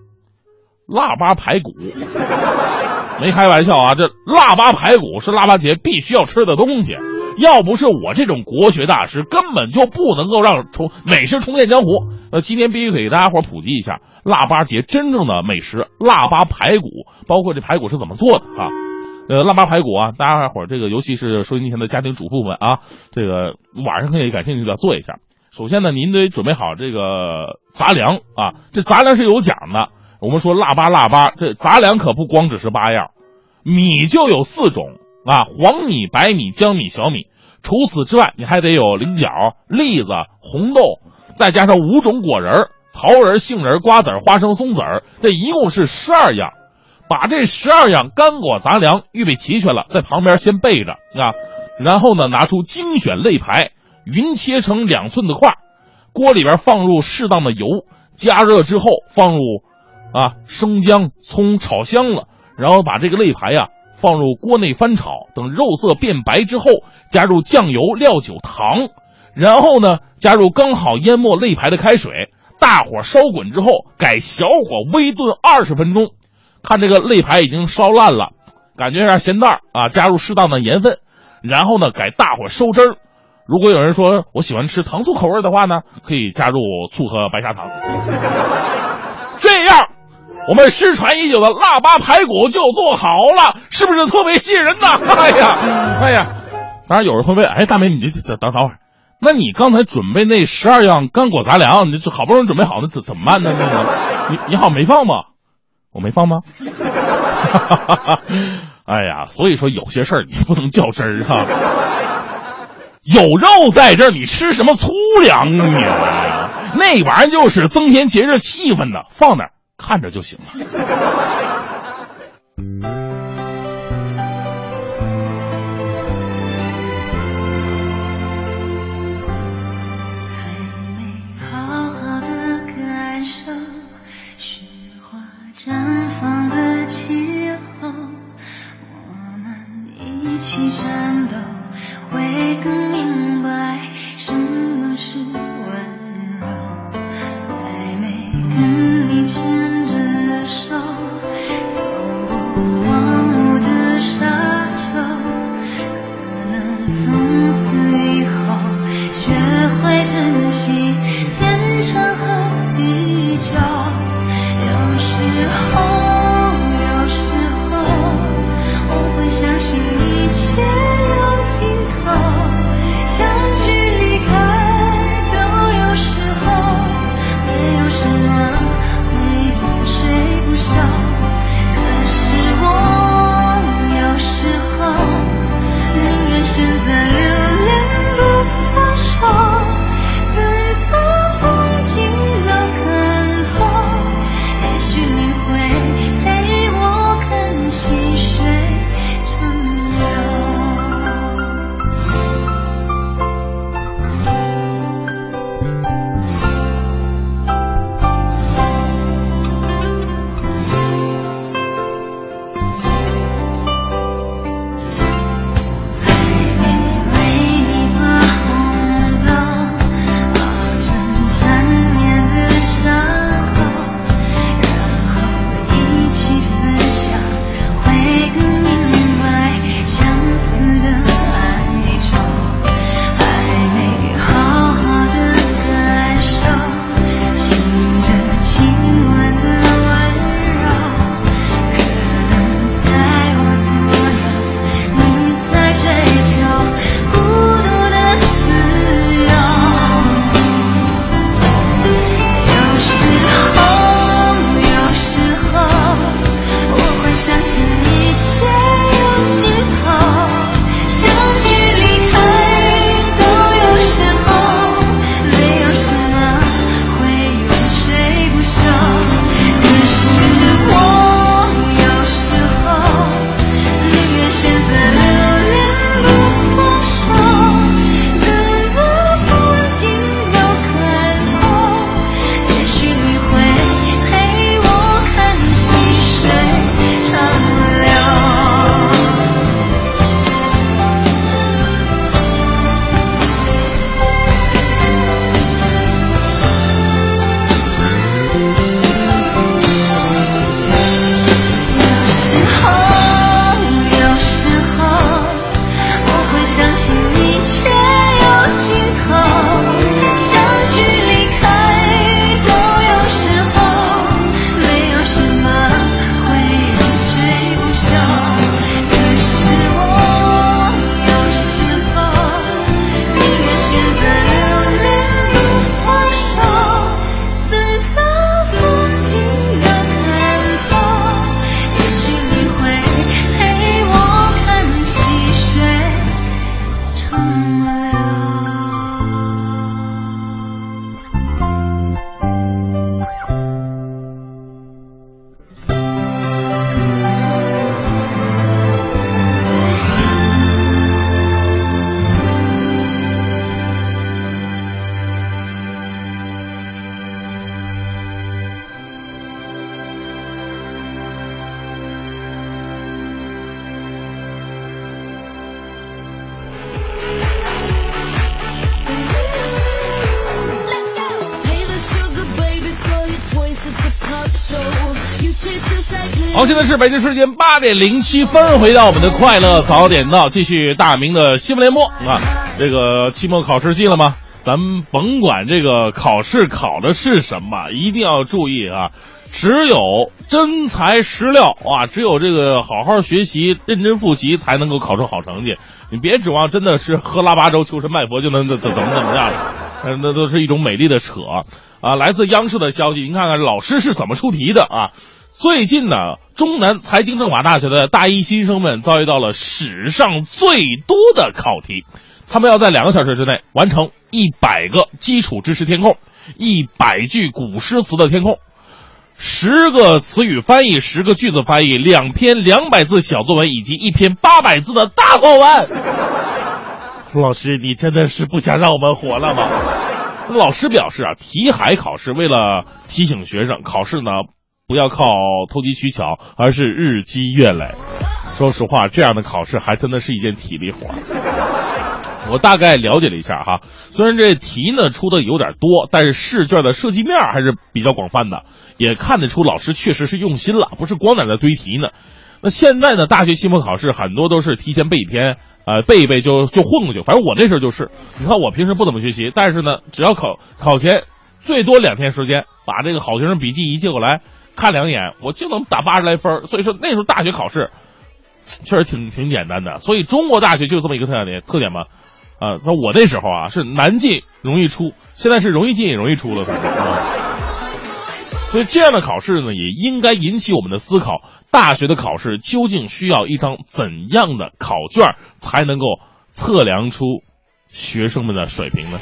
腊八排骨。没开玩笑啊，这腊八排骨是腊八节必须要吃的东西。要不是我这种国学大师，根本就不能够让重美食重现江湖。呃，今天必须给大家伙普及一下腊八节真正的美食——腊八排骨，包括这排骨是怎么做的啊？呃，腊八排骨啊，大家伙这个尤其是收音机前的家庭主妇们啊，这个晚上可以感兴趣的做一下。首先呢，您得准备好这个杂粮啊，这杂粮是有讲的。我们说腊八腊八，这杂粮可不光只是八样，米就有四种。啊，黄米、白米、江米、小米，除此之外，你还得有菱角、栗子、红豆，再加上五种果仁桃仁、杏仁、瓜子花生、松子，这一共是十二样。把这十二样干果杂粮预备齐全了，在旁边先备着啊。然后呢，拿出精选肋排，匀切成两寸的块，锅里边放入适当的油，加热之后放入啊生姜、葱炒香了，然后把这个肋排呀。放入锅内翻炒，等肉色变白之后，加入酱油、料酒、糖，然后呢，加入刚好淹没肋排的开水，大火烧滚之后，改小火微炖二十分钟。看这个肋排已经烧烂了，感觉有点咸淡啊，加入适当的盐分，然后呢，改大火收汁儿。如果有人说我喜欢吃糖醋口味的话呢，可以加入醋和白砂糖。这样，我们失传已久的腊八排骨就做好了，是不是特别吸引人呢？哎呀，哎呀，当然有人会问，哎，大美，你等等等会儿，那你刚才准备那十二样干果杂粮，你这好不容易准备好，那怎怎么办呢？你你好没放吗？我没放吗？哎呀，所以说有些事儿你不能较真儿啊。有肉在这儿，你吃什么粗粮啊你？那玩意儿就是增添节日气氛的，放那儿。看着就行了。还没好好的感受雪花绽放的气候我们一起颤抖会更明白什么是温柔。手走过荒芜的沙丘，可能从此。现在是北京时间八点零七分回到我们的快乐早点到继续大明的新闻联播啊这个期末考试季了吗？咱们甭管这个考试考的是什么一定要注意啊只有真材实料啊只有这个好好学习认真复习才能够考出好成绩。你别指望真的是喝腊八粥求神拜佛就能怎怎么怎么样了那都是一种美丽的扯。啊来自央视的消息您看看老师是怎么出题的啊最近呢，中南财经政法大学的大一新生们遭遇到了史上最多的考题，他们要在两个小时之内完成一百个基础知识填空，一百句古诗词的填空，十个词语翻译，十个句子翻译，两篇两百字小作文以及一篇八百字的大作文。老师，你真的是不想让我们活了吗？老师表示啊，题海考试为了提醒学生，考试呢不要靠投机取巧，而是日积月累。说实话，这样的考试还真的是一件体力活。我大概了解了一下哈，虽然这题呢出的有点多，但是试卷的设计面还是比较广泛的，也看得出老师确实是用心了，不是光在那堆题呢。那现在呢，大学期末考试很多都是提前背一篇，呃，背一背就就混过去。反正我那时候就是，你看我平时不怎么学习，但是呢，只要考考前最多两天时间，把这个好学生笔记一借过来看两眼，我就能打八十来分。所以说那时候大学考试确实挺挺简单的。所以中国大学就这么一个特点特点嘛，啊，那我那时候啊是难进容易出，现在是容易进也容易出了，所以这样的考试呢，也应该引起我们的思考：大学的考试究竟需要一张怎样的考卷才能够测量出学生们的水平呢？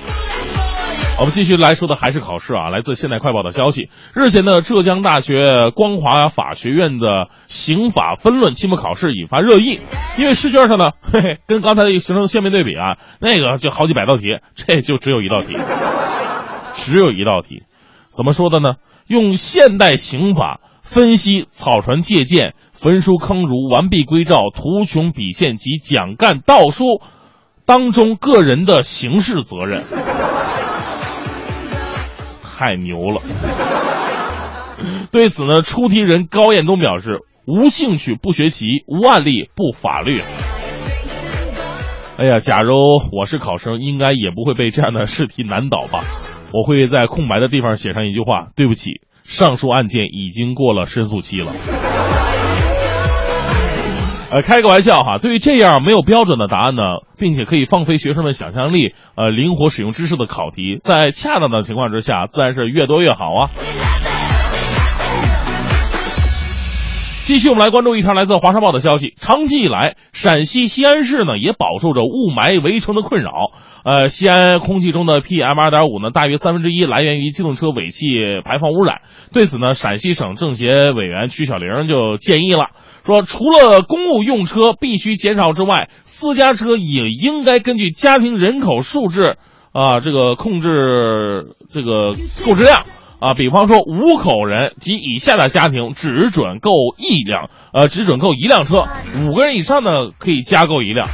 我们继续来说的还是考试啊。来自《现代快报》的消息，日前的浙江大学光华法学院的刑法分论期末考试引发热议，因为试卷上呢，嘿嘿，跟刚才形成鲜明对比啊，那个就好几百道题，这就只有一道题，只有一道题，怎么说的呢？用现代刑法分析草船借箭、焚书坑儒、完璧归赵、图穷匕现及蒋干盗书当中个人的刑事责任，太牛了！对此呢，出题人高彦东表示：无兴趣不学习，无案例不法律。哎呀，假如我是考生，应该也不会被这样的试题难倒吧？我会在空白的地方写上一句话：“对不起，上述案件已经过了申诉期了。”呃，开个玩笑哈。对于这样没有标准的答案呢，并且可以放飞学生的想象力，呃，灵活使用知识的考题，在恰当的情况之下，自然是越多越好啊。继续，我们来关注一条来自《华商报》的消息。长期以来，陕西西安市呢也饱受着雾霾围城的困扰。呃，西安空气中的 PM 二点五呢，大约三分之一来源于机动车尾气排放污染。对此呢，陕西省政协委员曲小玲就建议了，说除了公务用车必须减少之外，私家车也应该根据家庭人口数制啊，这个控制这个购置量。啊，比方说五口人及以下的家庭只准购一辆，呃，只准购一辆车；五个人以上呢，可以加购一辆。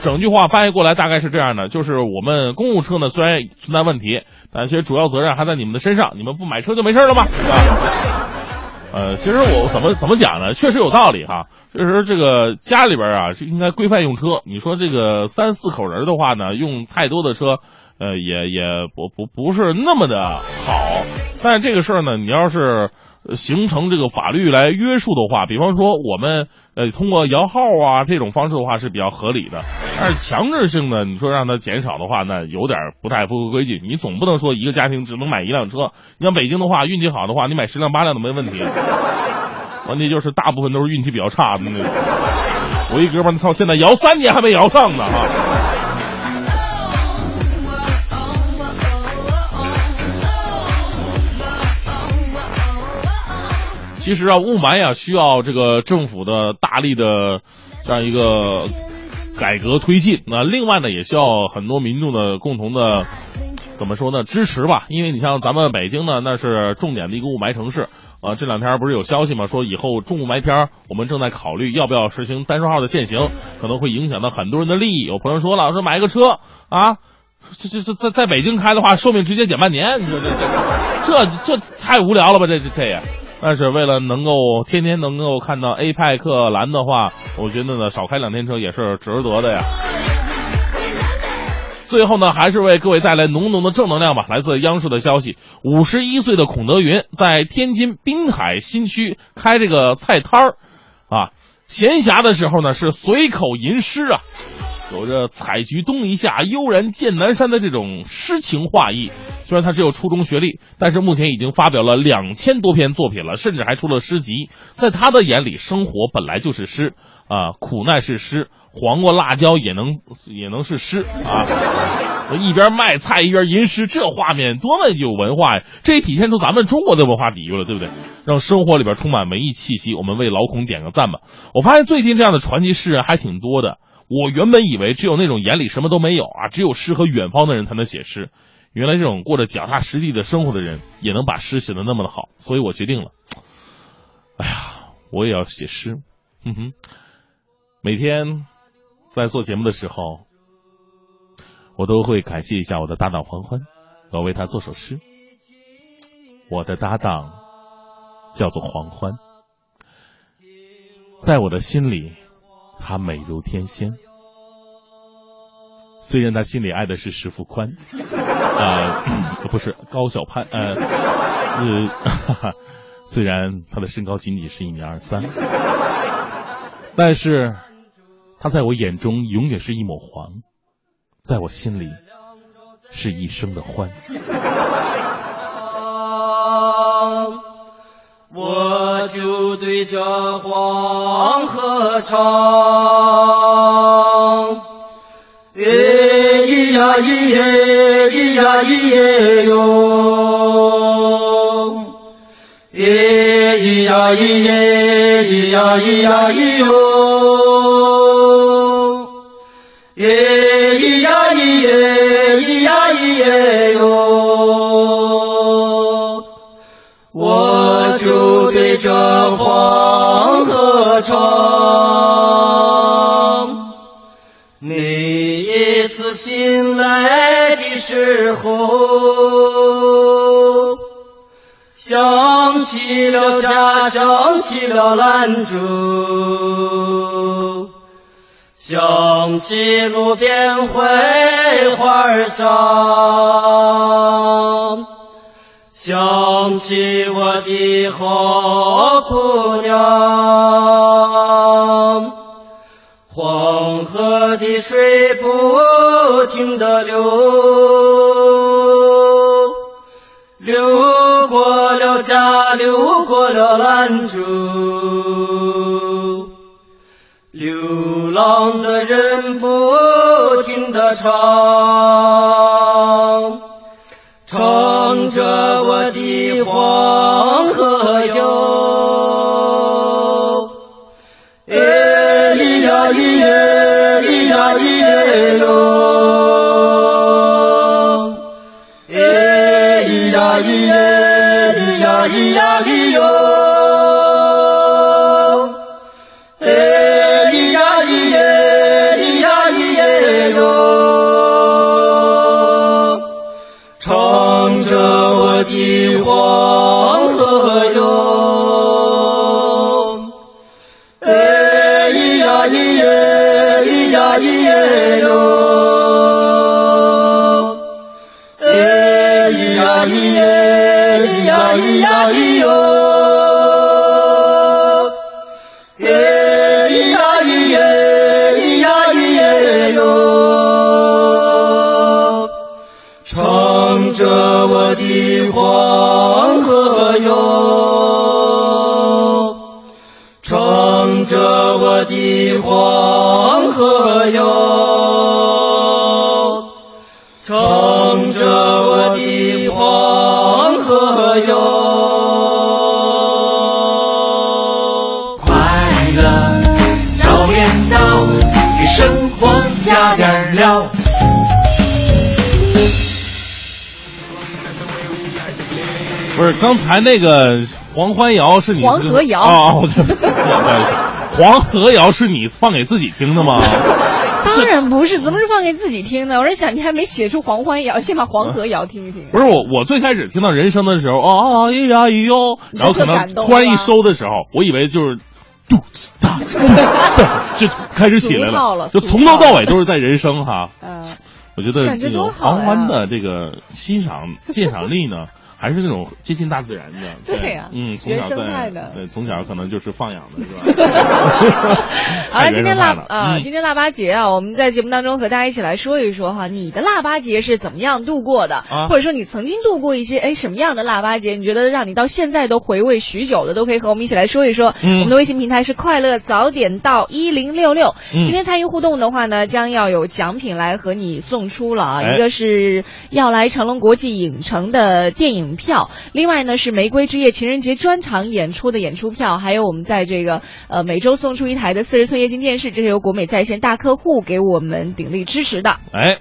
整句话翻译过来大概是这样的：就是我们公务车呢虽然存在问题，但其实主要责任还在你们的身上，你们不买车就没事了吗？啊。呃，其实我怎么怎么讲呢？确实有道理哈。确实，这个家里边啊，就应该规范用车。你说这个三四口人的话呢，用太多的车，呃，也也不不不是那么的好。但是这个事儿呢，你要是形成这个法律来约束的话，比方说我们呃通过摇号啊这种方式的话是比较合理的。但是强制性的，你说让它减少的话，那有点不太符合规矩。你总不能说一个家庭只能买一辆车。你像北京的话，运气好的话，你买十辆八辆都没问题。问题就是大部分都是运气比较差的那种。我一哥们儿，操，现在摇三年还没摇上呢啊！其实啊，雾霾呀，需要这个政府的大力的这样一个改革推进。那另外呢，也需要很多民众的共同的怎么说呢支持吧。因为你像咱们北京呢，那是重点的一个雾霾城市。呃，这两天不是有消息吗？说以后重雾霾天，我们正在考虑要不要实行单双号的限行，可能会影响到很多人的利益。有朋友说了，说买个车啊，这这这在在北京开的话，寿命直接减半年。你说这这这这太无聊了吧？这这这也。但是为了能够天天能够看到 A 派克蓝的话，我觉得呢少开两天车也是值得的呀。最后呢，还是为各位带来浓浓的正能量吧。来自央视的消息，五十一岁的孔德云在天津滨海新区开这个菜摊儿，啊，闲暇的时候呢是随口吟诗啊，有着“采菊东篱下，悠然见南山”的这种诗情画意。虽然他只有初中学历，但是目前已经发表了两千多篇作品了，甚至还出了诗集。在他的眼里，生活本来就是诗啊，苦难是诗，黄瓜辣椒也能也能是诗啊。一边卖菜一边吟诗，这画面多么有文化呀！这也体现出咱们中国的文化底蕴了，对不对？让生活里边充满文艺气息。我们为老孔点个赞吧。我发现最近这样的传奇诗人还挺多的。我原本以为只有那种眼里什么都没有啊，只有诗和远方的人才能写诗。原来这种过着脚踏实地的生活的人，也能把诗写得那么的好。所以我决定了，哎呀，我也要写诗。哼哼，每天在做节目的时候。我都会感谢一下我的搭档黄欢，我为他做首诗。我的搭档叫做黄欢，在我的心里，她美如天仙。虽然他心里爱的是石富宽，呃，不是高晓攀，呃，呃，哈哈，虽然他的身高仅仅是一米二三，但是他在我眼中永远是一抹黄。在我心里是一生的欢。我就对着黄河唱，咿呀咿耶，咿呀咿耶哟，咿呀咿耶，咿呀咿呀咿哟，咿。醒来的时候，想起了家，想起了兰州。想起路边槐花香，想起我的好姑娘，黄河的水不停的流，流过了家，流过了兰州。流浪的人不停地唱，唱着我的黄唱着我的黄河哟，唱着我的黄河哟。快乐早点到，给生活加点料。不是刚才那个黄欢瑶是你黄河瑶啊？我这不好意思，黄河谣是你放给自己听的吗？当然不是，怎么是放给自己听的？我是想你还没写出黄欢谣，先把黄河谣听一听。不是我，我最开始听到人声的时候，啊啊咿呀咿哟，然后可能突然一收的时候，我以为就是。肚子大 就开始起来了就从头到尾都是在人声哈。嗯，我觉得这种多好呀狂欢的这个欣赏鉴赏力呢，还是那种接近大自然的。对呀嗯，从原小在生态的对，从小可能就是放养的，是吧？好了，今天腊啊，嗯今天腊八节啊，我们在节目当中和大家一起来说一说哈，你的腊八节是怎么样度过的，啊或者说你曾经度过一些哎什么样的腊八节，你觉得让你到现在都回味许久的，都可以和我们一起来说一说。嗯我们的微信平台是快乐早点到一零六六，嗯今天参与互动的话呢，将要有奖品来和你送出了啊，哎一个是要来成龙国际影城的电影票，另外呢是玫瑰之夜情人节专场演出的演出票，还有我们在这个呃每周送出一台的四十寸液晶电视，这是由国美在线大客户给我们鼎力支持的。哎，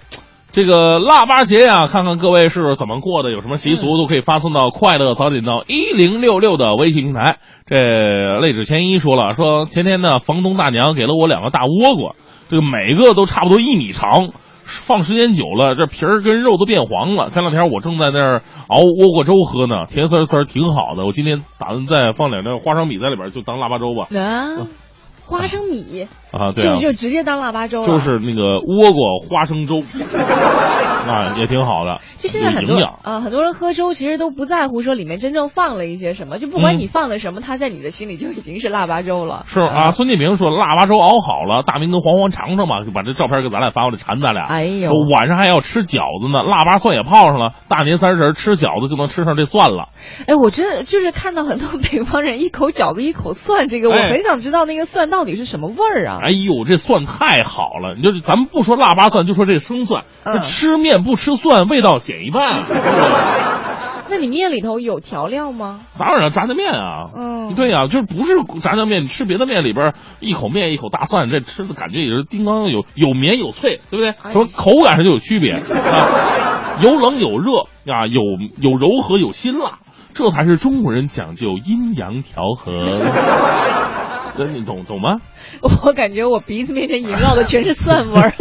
这个腊八节呀、看看各位是怎么过的，有什么习俗都可以发送到快乐早点到一零六六的微信平台。这泪指千一说了，说前天呢，房东大娘给了我两个大倭瓜，这个每个都差不多一米长。放时间久了，这皮儿跟肉都变黄了。前两天我正在那儿熬窝瓜粥喝呢，甜丝丝儿挺好的。我今天打算再放两袋花生米在里边，就当腊八粥吧。啊，花生米、啊，对啊，就就直接当腊八粥了。就是那个倭瓜花生粥，啊，也挺好的，就现在很多。啊、很多人喝粥其实都不在乎说里面真正放了一些什么，就不管嗯你放的什么，它在你的心里就已经是腊八粥了。是啊，孙建平说腊八粥熬好了，大明跟黄黄尝尝嘛，就把这照片给咱俩发过来馋咱俩。哎呦说晚上还要吃饺子呢，腊八蒜也泡上了，大年三十吃饺子就能吃上这蒜了。哎，我真的就是看到很多北方人一口饺子一口蒜，这个我哎很想知道那个蒜到底是什么味儿啊？哎呦，这蒜太好了！你就是咱们不说腊八蒜，就说这生蒜，吃面不吃蒜，味道减一半。那你面里头有调料吗？当然炸酱面啊，嗯对呀、就是不是炸酱面，你吃别的面里边一口面一口大蒜，这吃的感觉也是叮当有有绵有脆，对不对？哎从口感上就有区别啊，有冷有热啊，有有柔和有辛辣，这才是中国人讲究阴阳调和。这你懂懂吗？我感觉我鼻子面前萦绕的全是蒜味儿。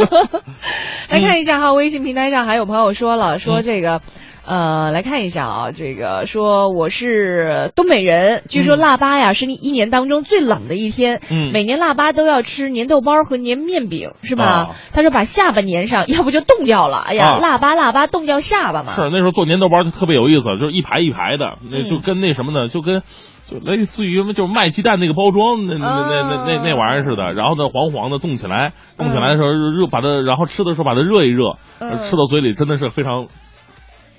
来看一下哈，微信平台上还有朋友说了，说这个。呃，来看一下啊，这个说我是东北人，据说腊八呀是你一年当中最冷的一天，嗯每年腊八都要吃粘豆包和粘面饼，是吧？啊他说把下巴粘上，要不就冻掉了。哎呀，啊腊八腊八冻掉下巴嘛。是那时候做粘豆包就特别有意思，就是一排一排的，那嗯就跟那什么呢，就跟就类似于就是卖鸡蛋那个包装那那那那那那玩意儿似的。然后呢，黄黄的冻起来，冻起来的时候热把它，然后吃的时候把它热一热，嗯吃到嘴里真的是非常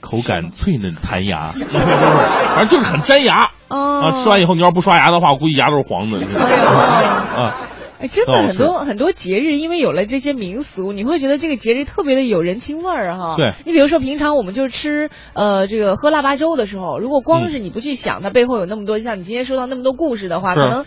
口感脆嫩弹牙，反正就是很粘牙哦啊。吃完以后你要不刷牙的话，我估计牙都是黄的 啊。哎，真的哦很多很多节日，因为有了这些民俗，你会觉得这个节日特别的有人情味儿哈。对你比如说平常我们就是吃呃这个喝腊八粥的时候，如果光嗯是你不去想它背后有那么多，像你今天说到那么多故事的话，可能。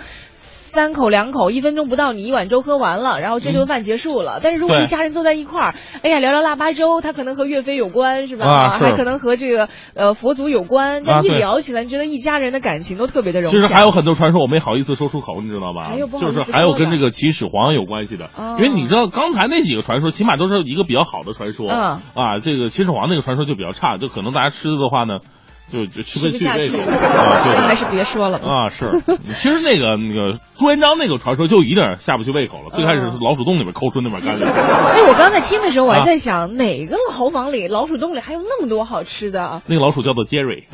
三口两口，一分钟不到，你一碗粥喝完了，然后这顿饭结束了。但是如果一家人坐在一块儿，哎呀，聊聊腊八粥，它可能和岳飞有关，是吧？啊是还可能和这个呃佛祖有关。但一聊起来，你觉得一家人的感情都特别的融洽。其实还有很多传说我没好意思说出口，你知道吧？还有就是还有跟这个秦始皇有关系的，哦因为你知道刚才那几个传说，起码都是一个比较好的传说。嗯啊，这个秦始皇那个传说就比较差，就可能大家吃的话呢，就就吃不下去，啊，对还是别说了吧。啊，是，其实那个那个朱元璋那个传说就有点下不去胃口了。最开始是老鼠洞里边抠出那碗干粮，哎，我刚才听的时候，我还啊在想，哪个牢房里、老鼠洞里还有那么多好吃的啊？那个老鼠叫做杰瑞。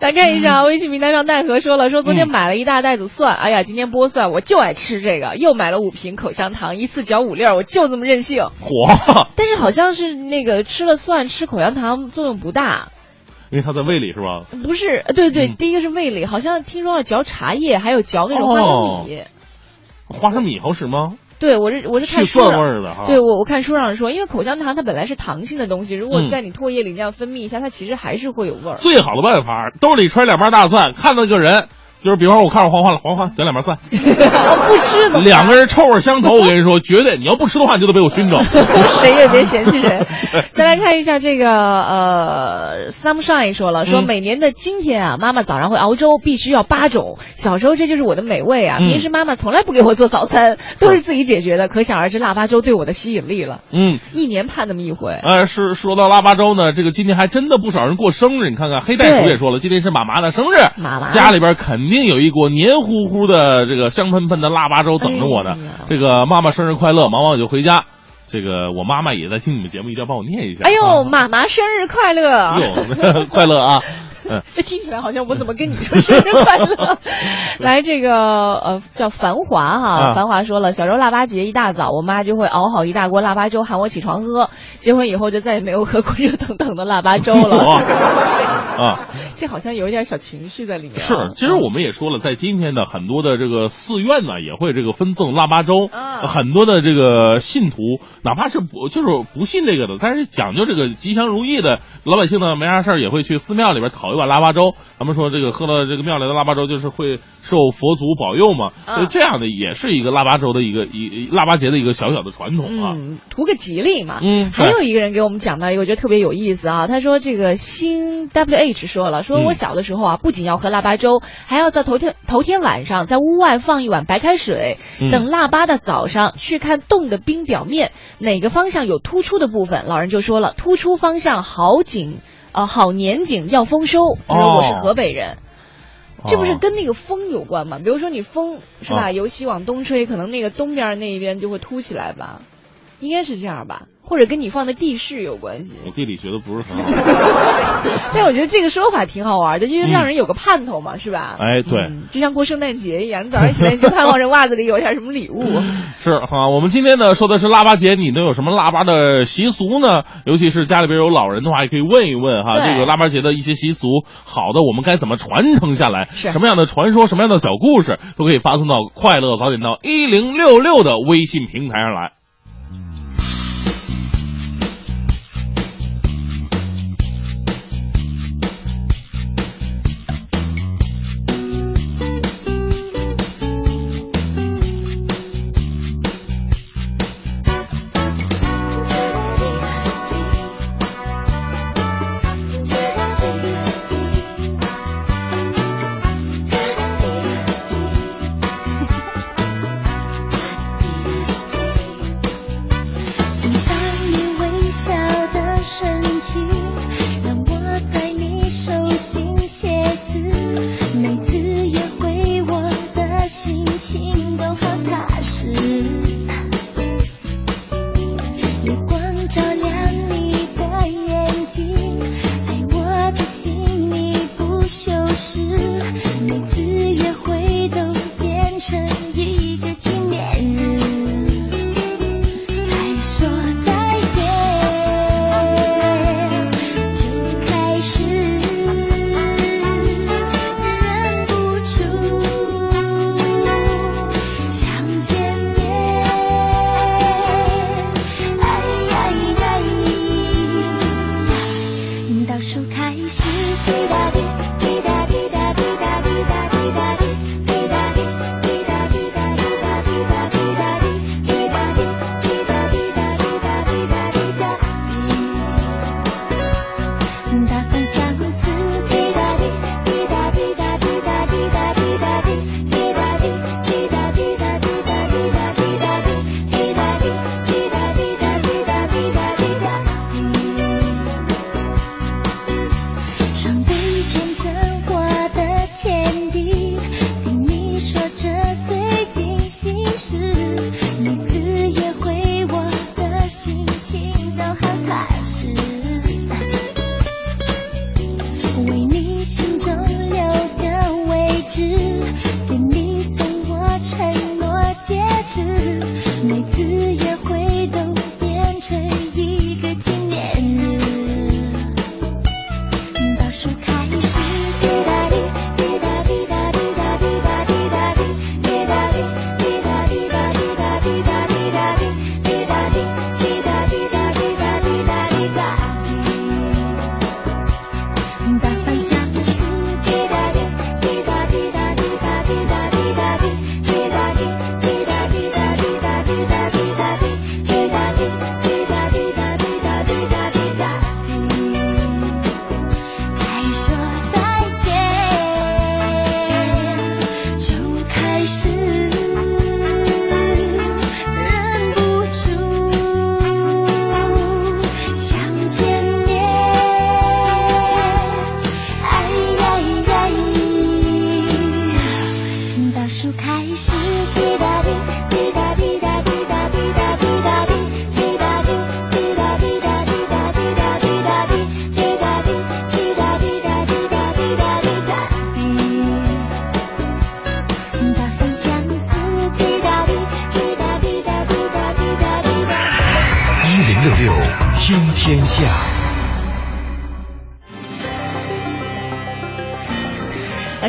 来看一下微信平台上奈何说了，说昨天嗯买了一大袋子蒜，哎呀，今天剥蒜我就爱吃这个，又买了五瓶口香糖，一次嚼五粒儿，我就这么任性。火，但是好像是那个吃了蒜吃口香糖作用不大，因为它在胃里是吧？不是？呃对对，嗯第一个是胃里，好像听说要嚼茶叶，还有嚼那种花生米。花生米好使吗？对我是我是看书上味的哈。对我我看书上说，因为口香糖它本来是糖性的东西，如果嗯在你唾液里那样分泌一下，它其实还是会有味儿。最好的办法，兜里揣两瓣大蒜，看到一个人，就是比方说我看着黄花了，黄欢点两瓣蒜，我不吃两个人臭味相投，我跟你说，绝对你要不吃的话，你就得被我熏着。谁也别嫌弃谁。再来看一下这个呃，Sunshine 说了，说嗯每年的今天啊，妈妈早上会熬粥，必须要八种。小时候这就是我的美味啊，嗯平时妈妈从来不给我做早餐，都是自己解决的。可想而知，腊八粥对我的吸引力了，嗯，一年盼那么一回。呃，是说到腊八粥呢，这个今天还真的不少人过生日。你看看黑袋鼠也说了，今天是妈妈的生日，妈妈家里边肯定有一锅黏糊糊的这个香喷喷的腊八粥等着我呢。哎这个妈妈生日快乐，忙完我就回家。这个我妈妈也在听你们节目，一定要帮我念一下。哎呦，啊妈妈生日快乐！哟，快乐啊！嗯，这听起来好像我怎么跟你说生日快乐？来，这个呃叫繁华哈，啊繁华说了，小时候腊八节一大早，我妈就会熬好一大锅腊八粥喊我起床喝，结婚以后就再也没有喝过热腾腾的腊八粥了。啊，这好像有一点小情绪在里面啊。是，其实我们也说了，在今天的很多的这个寺院呢，也会这个分赠腊八粥，啊很多的这个信徒，哪怕是不就是不信这个的，但是讲究这个吉祥如意的老百姓呢，没啥事儿也会去寺庙里边讨一碗腊八粥。他们说这个喝了这个庙里的腊八粥，就是会受佛祖保佑嘛，啊所以这样的也是一个腊八粥的一个一腊八节的一个小小的传统啊。嗯，图个吉利嘛。嗯还有一个人给我们讲到一个，我觉得特别有意思啊。他说这个新 W H 说了，说我嗯小的时候啊，不仅要喝腊八粥，还要在头天头天晚上在屋外放一碗白开水，嗯等腊八的早上去看冻的冰表面哪个方向有突出的部分，老人就说了，突出方向好景，呃，好年景要丰收。他说我是哦河北人。这不是哦跟那个风有关吗？比如说你风是吧，啊由西往东吹，可能那个东边那一边就会凸起来吧，应该是这样吧，或者跟你放的地势有关系。我地理学的不是很好。但我觉得这个说法挺好玩的，就是让人有个盼头嘛，是吧？哎，对。嗯，就像过圣诞节一样，你早上起来你就盼望着袜子里有点什么礼物。是哈，我们今天呢说的是腊八节，你都有什么腊八的习俗呢？尤其是家里边有老人的话，也可以问一问哈，这个腊八节的一些习俗，好的我们该怎么传承下来？什么样的传说，什么样的小故事，都可以发送到快乐早点到一零六六的微信平台上来。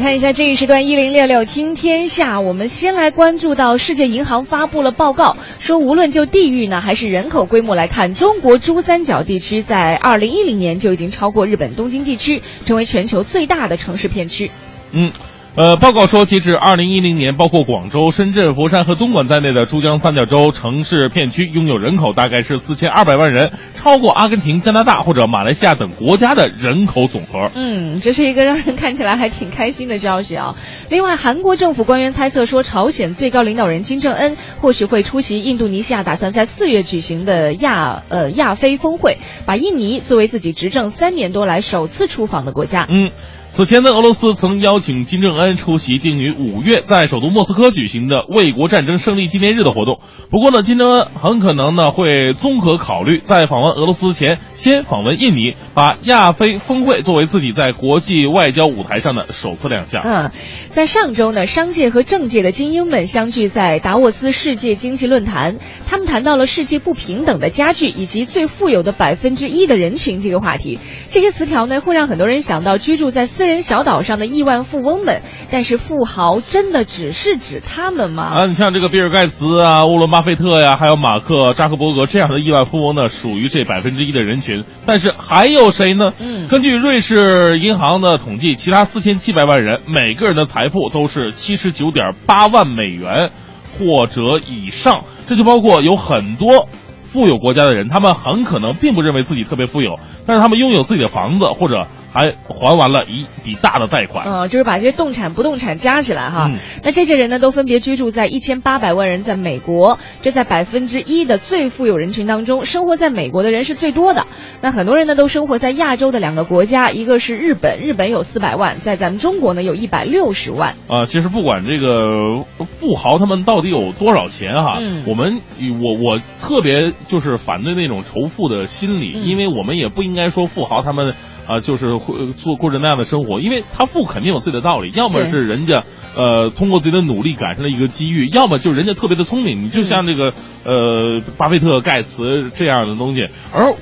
看一下这一时段一零六六听天下，我们先来关注到世界银行发布了报告，说无论就地域呢还是人口规模来看，中国珠三角地区在二零一零年就已经超过日本东京地区，成为全球最大的城市片区。嗯。呃，报告说，截至二零一零年，包括广州、深圳、佛山和东莞在内的珠江三角洲城市片区拥有人口大概是四千二百万人，超过阿根廷、加拿大或者马来西亚等国家的人口总和。嗯，这是一个让人看起来还挺开心的消息啊。另外，韩国政府官员猜测说，朝鲜最高领导人金正恩或许会出席印度尼西亚打算在四月举行的亚呃亚非峰会，把印尼作为自己执政三年多来首次出访的国家。嗯。此前呢，俄罗斯曾邀请金正恩出席定于五月在首都莫斯科举行的卫国战争胜利纪念日的活动。不过呢，金正恩很可能呢会综合考虑，在访问俄罗斯前先访问印尼，把亚非峰会作为自己在国际外交舞台上的首次亮相。嗯，在上周呢，商界和政界的精英们相聚在达沃斯世界经济论坛，他们谈到了世界不平等的加剧以及最富有的百分之一的人群这个话题。这些词条呢，会让很多人想到居住在。私人小岛上的亿万富翁们，但是富豪真的只是指他们吗？啊，你像这个比尔盖茨啊、沃伦巴菲特呀，还有马克扎克伯格这样的亿万富翁呢，属于这百分之一的人群。但是还有谁呢？嗯，根据瑞士银行的统计，其他四千七百万人每个人的财富都是七十九点八万美元或者以上，这就包括有很多富有国家的人，他们很可能并不认为自己特别富有，但是他们拥有自己的房子或者。还还完了一笔大的贷款，嗯，就是把这些动产、不动产加起来哈。那这些人呢，都分别居住在一千八百万人在美国，这在百分之一的最富有人群当中，生活在美国的人是最多的。那很多人呢，都生活在亚洲的两个国家，一个是日本，日本有四百万，在咱们中国呢有一百六十万。啊，其实不管这个富豪他们到底有多少钱哈，我们我我特别就是反对那种仇富的心理，因为我们也不应该说富豪他们。啊，就是会做过着那样的生活，因为他富肯定有自己的道理，要么是人家，呃，通过自己的努力赶上了一个机遇，要么就人家特别的聪明。你就像这个，呃，巴菲特、盖茨这样的东西，而。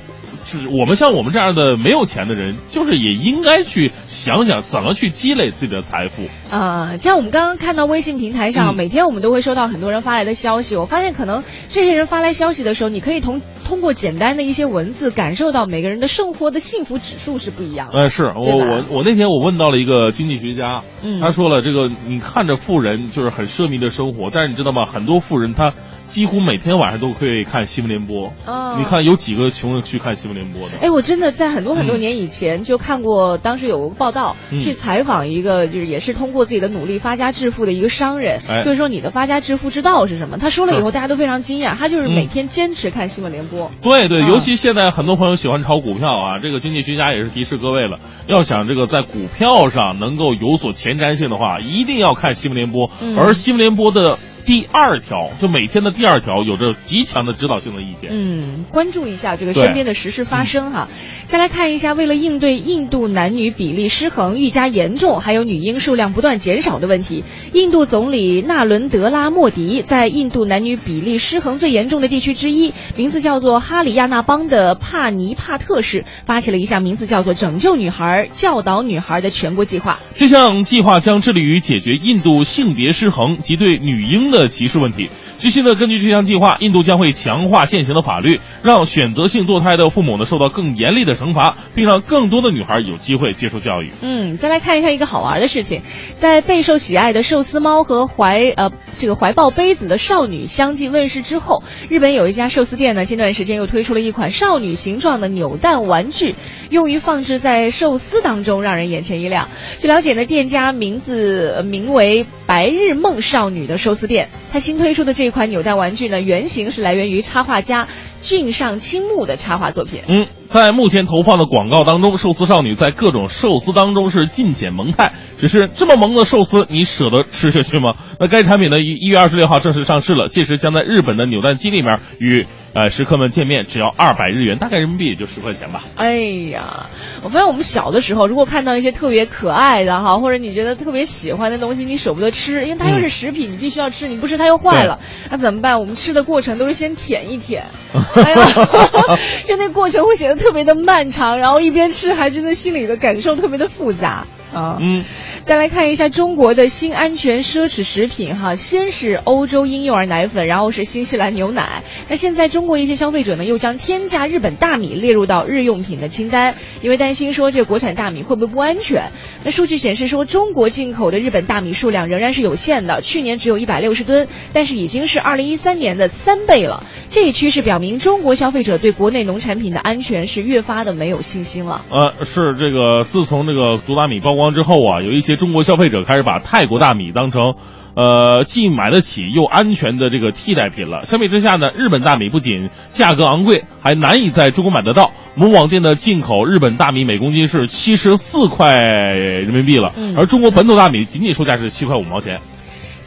是我们像我们这样的没有钱的人，就是也应该去想想怎么去积累自己的财富啊。像我们刚刚看到微信平台上，每天我们都会收到很多人发来的消息。我发现可能这些人发来消息的时候，你可以通通过简单的一些文字，感受到每个人的生活的幸福指数是不一样的。呃，是我我我那天我问到了一个经济学家，他说了这个，你看着富人就是很奢靡的生活，但是你知道吗？很多富人他。几乎每天晚上都可以看新闻联播。哦，你看有几个穷人去看新闻联播的？哎，我真的在很多很多年以前就看过，当时有个报道去采访一个，就是也是通过自己的努力发家致富的一个商人，就是说你的发家致富之道是什么？他说了以后，大家都非常惊讶。他就是每天坚持看新闻联播。对对，尤其现在很多朋友喜欢炒股票啊，这个经济学家也是提示各位了，要想这个在股票上能够有所前瞻性的话，一定要看新闻联播。而新闻联播的。第二条，就每天的第二条，有着极强的指导性的意见。嗯，关注一下这个身边的时事发生哈。再来看一下，为了应对印度男女比例失衡愈加严重，还有女婴数量不断减少的问题，印度总理纳伦德拉莫迪在印度男女比例失衡最严重的地区之一，名字叫做哈里亚纳邦的帕尼帕特市，发起了一项名字叫做“拯救女孩、教导女孩”的全国计划。这项计划将致力于解决印度性别失衡及对女婴的。歧视问题。据悉呢，根据这项计划，印度将会强化现行的法律，让选择性堕胎的父母呢受到更严厉的惩罚，并让更多的女孩有机会接受教育。嗯，再来看一下一个好玩的事情，在备受喜爱的寿司猫和怀呃这个怀抱杯子的少女相继问世之后，日本有一家寿司店呢，近段时间又推出了一款少女形状的扭蛋玩具，用于放置在寿司当中，让人眼前一亮。据了解呢，店家名字名为“白日梦少女”的寿司店。它新推出的这这款扭蛋玩具呢，原型是来源于插画家俊上青木的插画作品。嗯，在目前投放的广告当中，寿司少女在各种寿司当中是尽显萌态。只是这么萌的寿司，你舍得吃下去吗？那该产品呢，一一月二十六号正式上市了，届时将在日本的扭蛋机里面与。呃，食客们见面只要二百日元，大概人民币也就十块钱吧。哎呀，我发现我们小的时候，如果看到一些特别可爱的哈，或者你觉得特别喜欢的东西，你舍不得吃，因为它又是食品，你必须要吃，你不吃它又坏了，那怎么办？我们吃的过程都是先舔一舔，哎呀，就那过程会显得特别的漫长，然后一边吃还真的心里的感受特别的复杂。啊。嗯，再来看一下中国的新安全奢侈食品哈，先是欧洲婴幼儿奶粉，然后是新西兰牛奶。那现在中国一些消费者呢，又将天价日本大米列入到日用品的清单，因为担心说这个国产大米会不会不安全。那数据显示说，中国进口的日本大米数量仍然是有限的，去年只有一百六十吨，但是已经是二零一三年的三倍了。这一趋势表明，中国消费者对国内农产品的安全是越发的没有信心了。呃，是这个，自从这个毒大米曝光之后啊，有一些中国消费者开始把泰国大米当成，呃，既买得起又安全的这个替代品了。相比之下呢，日本大米不仅价格昂贵，还难以在中国买得到。某网店的进口日本大米每公斤是七十四块人民币了，而中国本土大米仅仅售价是七块五毛钱。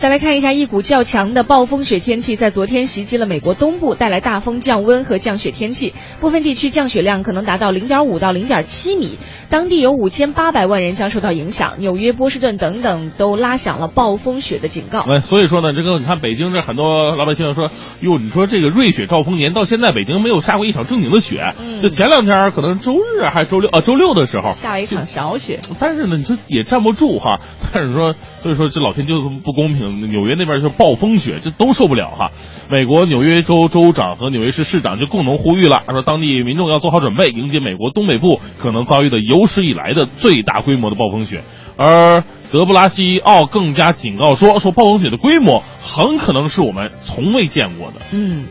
再来看一下，一股较强的暴风雪天气在昨天袭击了美国东部，带来大风、降温和降雪天气。部分地区降雪量可能达到零点五到零点七米，当地有五千八百万人将受到影响。纽约、波士顿等等都拉响了暴风雪的警告。哎，所以说呢，这个你看北京这很多老百姓说，哟，你说这个瑞雪兆丰年到现在北京没有下过一场正经的雪，嗯就前两天可能周日还是周六啊周六的时候下了一场小雪。但是呢，你说也站不住哈。但是说，所以说这老天就这么不公平。纽约那边就是暴风雪，这都受不了哈。美国纽约州州长和纽约市市长就共同呼吁了，说当地民众要做好准备，迎接美国东北部可能遭遇的有史以来的最大规模的暴风雪。而德布拉西奥更加警告说，说暴风雪的规模很可能是我们从未见过的。嗯。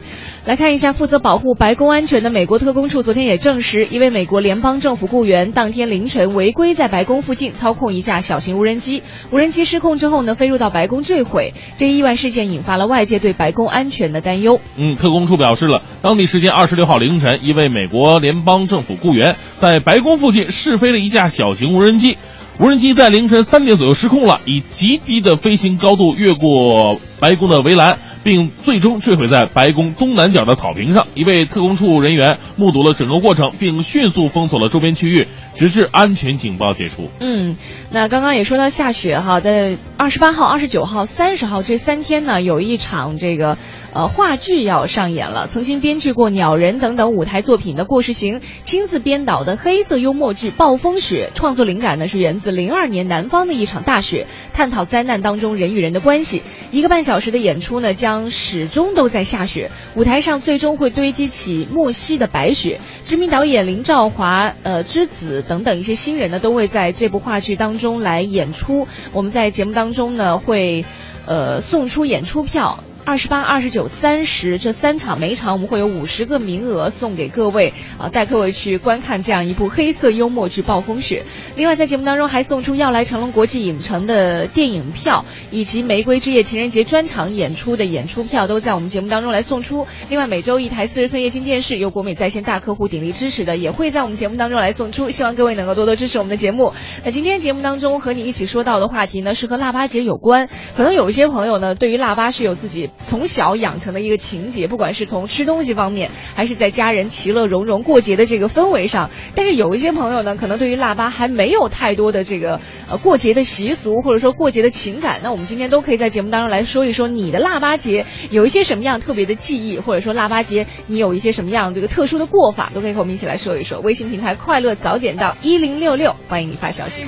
来看一下，负责保护白宫安全的美国特工处昨天也证实，一位美国联邦政府雇员当天凌晨违规在白宫附近操控一架小型无人机，无人机失控之后呢，飞入到白宫坠毁。这一意外事件引发了外界对白宫安全的担忧。嗯，特工处表示了，当地时间二十六号凌晨，一位美国联邦政府雇员在白宫附近试飞了一架小型无人机。无人机在凌晨三点左右失控了，以极低的飞行高度越过白宫的围栏，并最终坠毁在白宫东南角的草坪上。一位特工处人员目睹了整个过程，并迅速封锁了周边区域，直至安全警报解除。嗯，那刚刚也说到下雪哈，在二十八号、二十九号、三十号这三天呢，有一场这个呃话剧要上演了。曾经编剧过《鸟人》等等舞台作品的过世行亲自编导的黑色幽默剧《暴风雪》，创作灵感呢是源自零二年南方的一场大雪，探讨灾难当中人与人的关系。一个半小时的演出呢，将始终都在下雪，舞台上最终会堆积起莫西的白雪。知名导演林兆华、呃之子等等一些新人呢，都会在这部话剧当中来演出。我们在节目当中呢，会呃送出演出票。二十八、二十九、三十这三场，每场我们会有五十个名额送给各位啊，带各位去观看这样一部黑色幽默剧《暴风雪》。另外，在节目当中还送出要来成龙国际影城的电影票，以及玫瑰之夜情人节专场演出的演出票，都在我们节目当中来送出。另外，每周一台四十寸液晶电视由国美在线大客户鼎力支持的，也会在我们节目当中来送出。希望各位能够多多支持我们的节目。那今天节目当中和你一起说到的话题呢，是和腊八节有关。可能有一些朋友呢，对于腊八是有自己从小养成的一个情节，不管是从吃东西方面，还是在家人其乐融融过节的这个氛围上。但是有一些朋友呢，可能对于腊八还没有太多的这个呃过节的习俗，或者说过节的情感。那我们今天都可以在节目当中来说一说你的腊八节有一些什么样特别的记忆，或者说腊八节你有一些什么样这个特殊的过法，都可以和我们一起来说一说。微信平台快乐早点到一零六六，欢迎你发消息。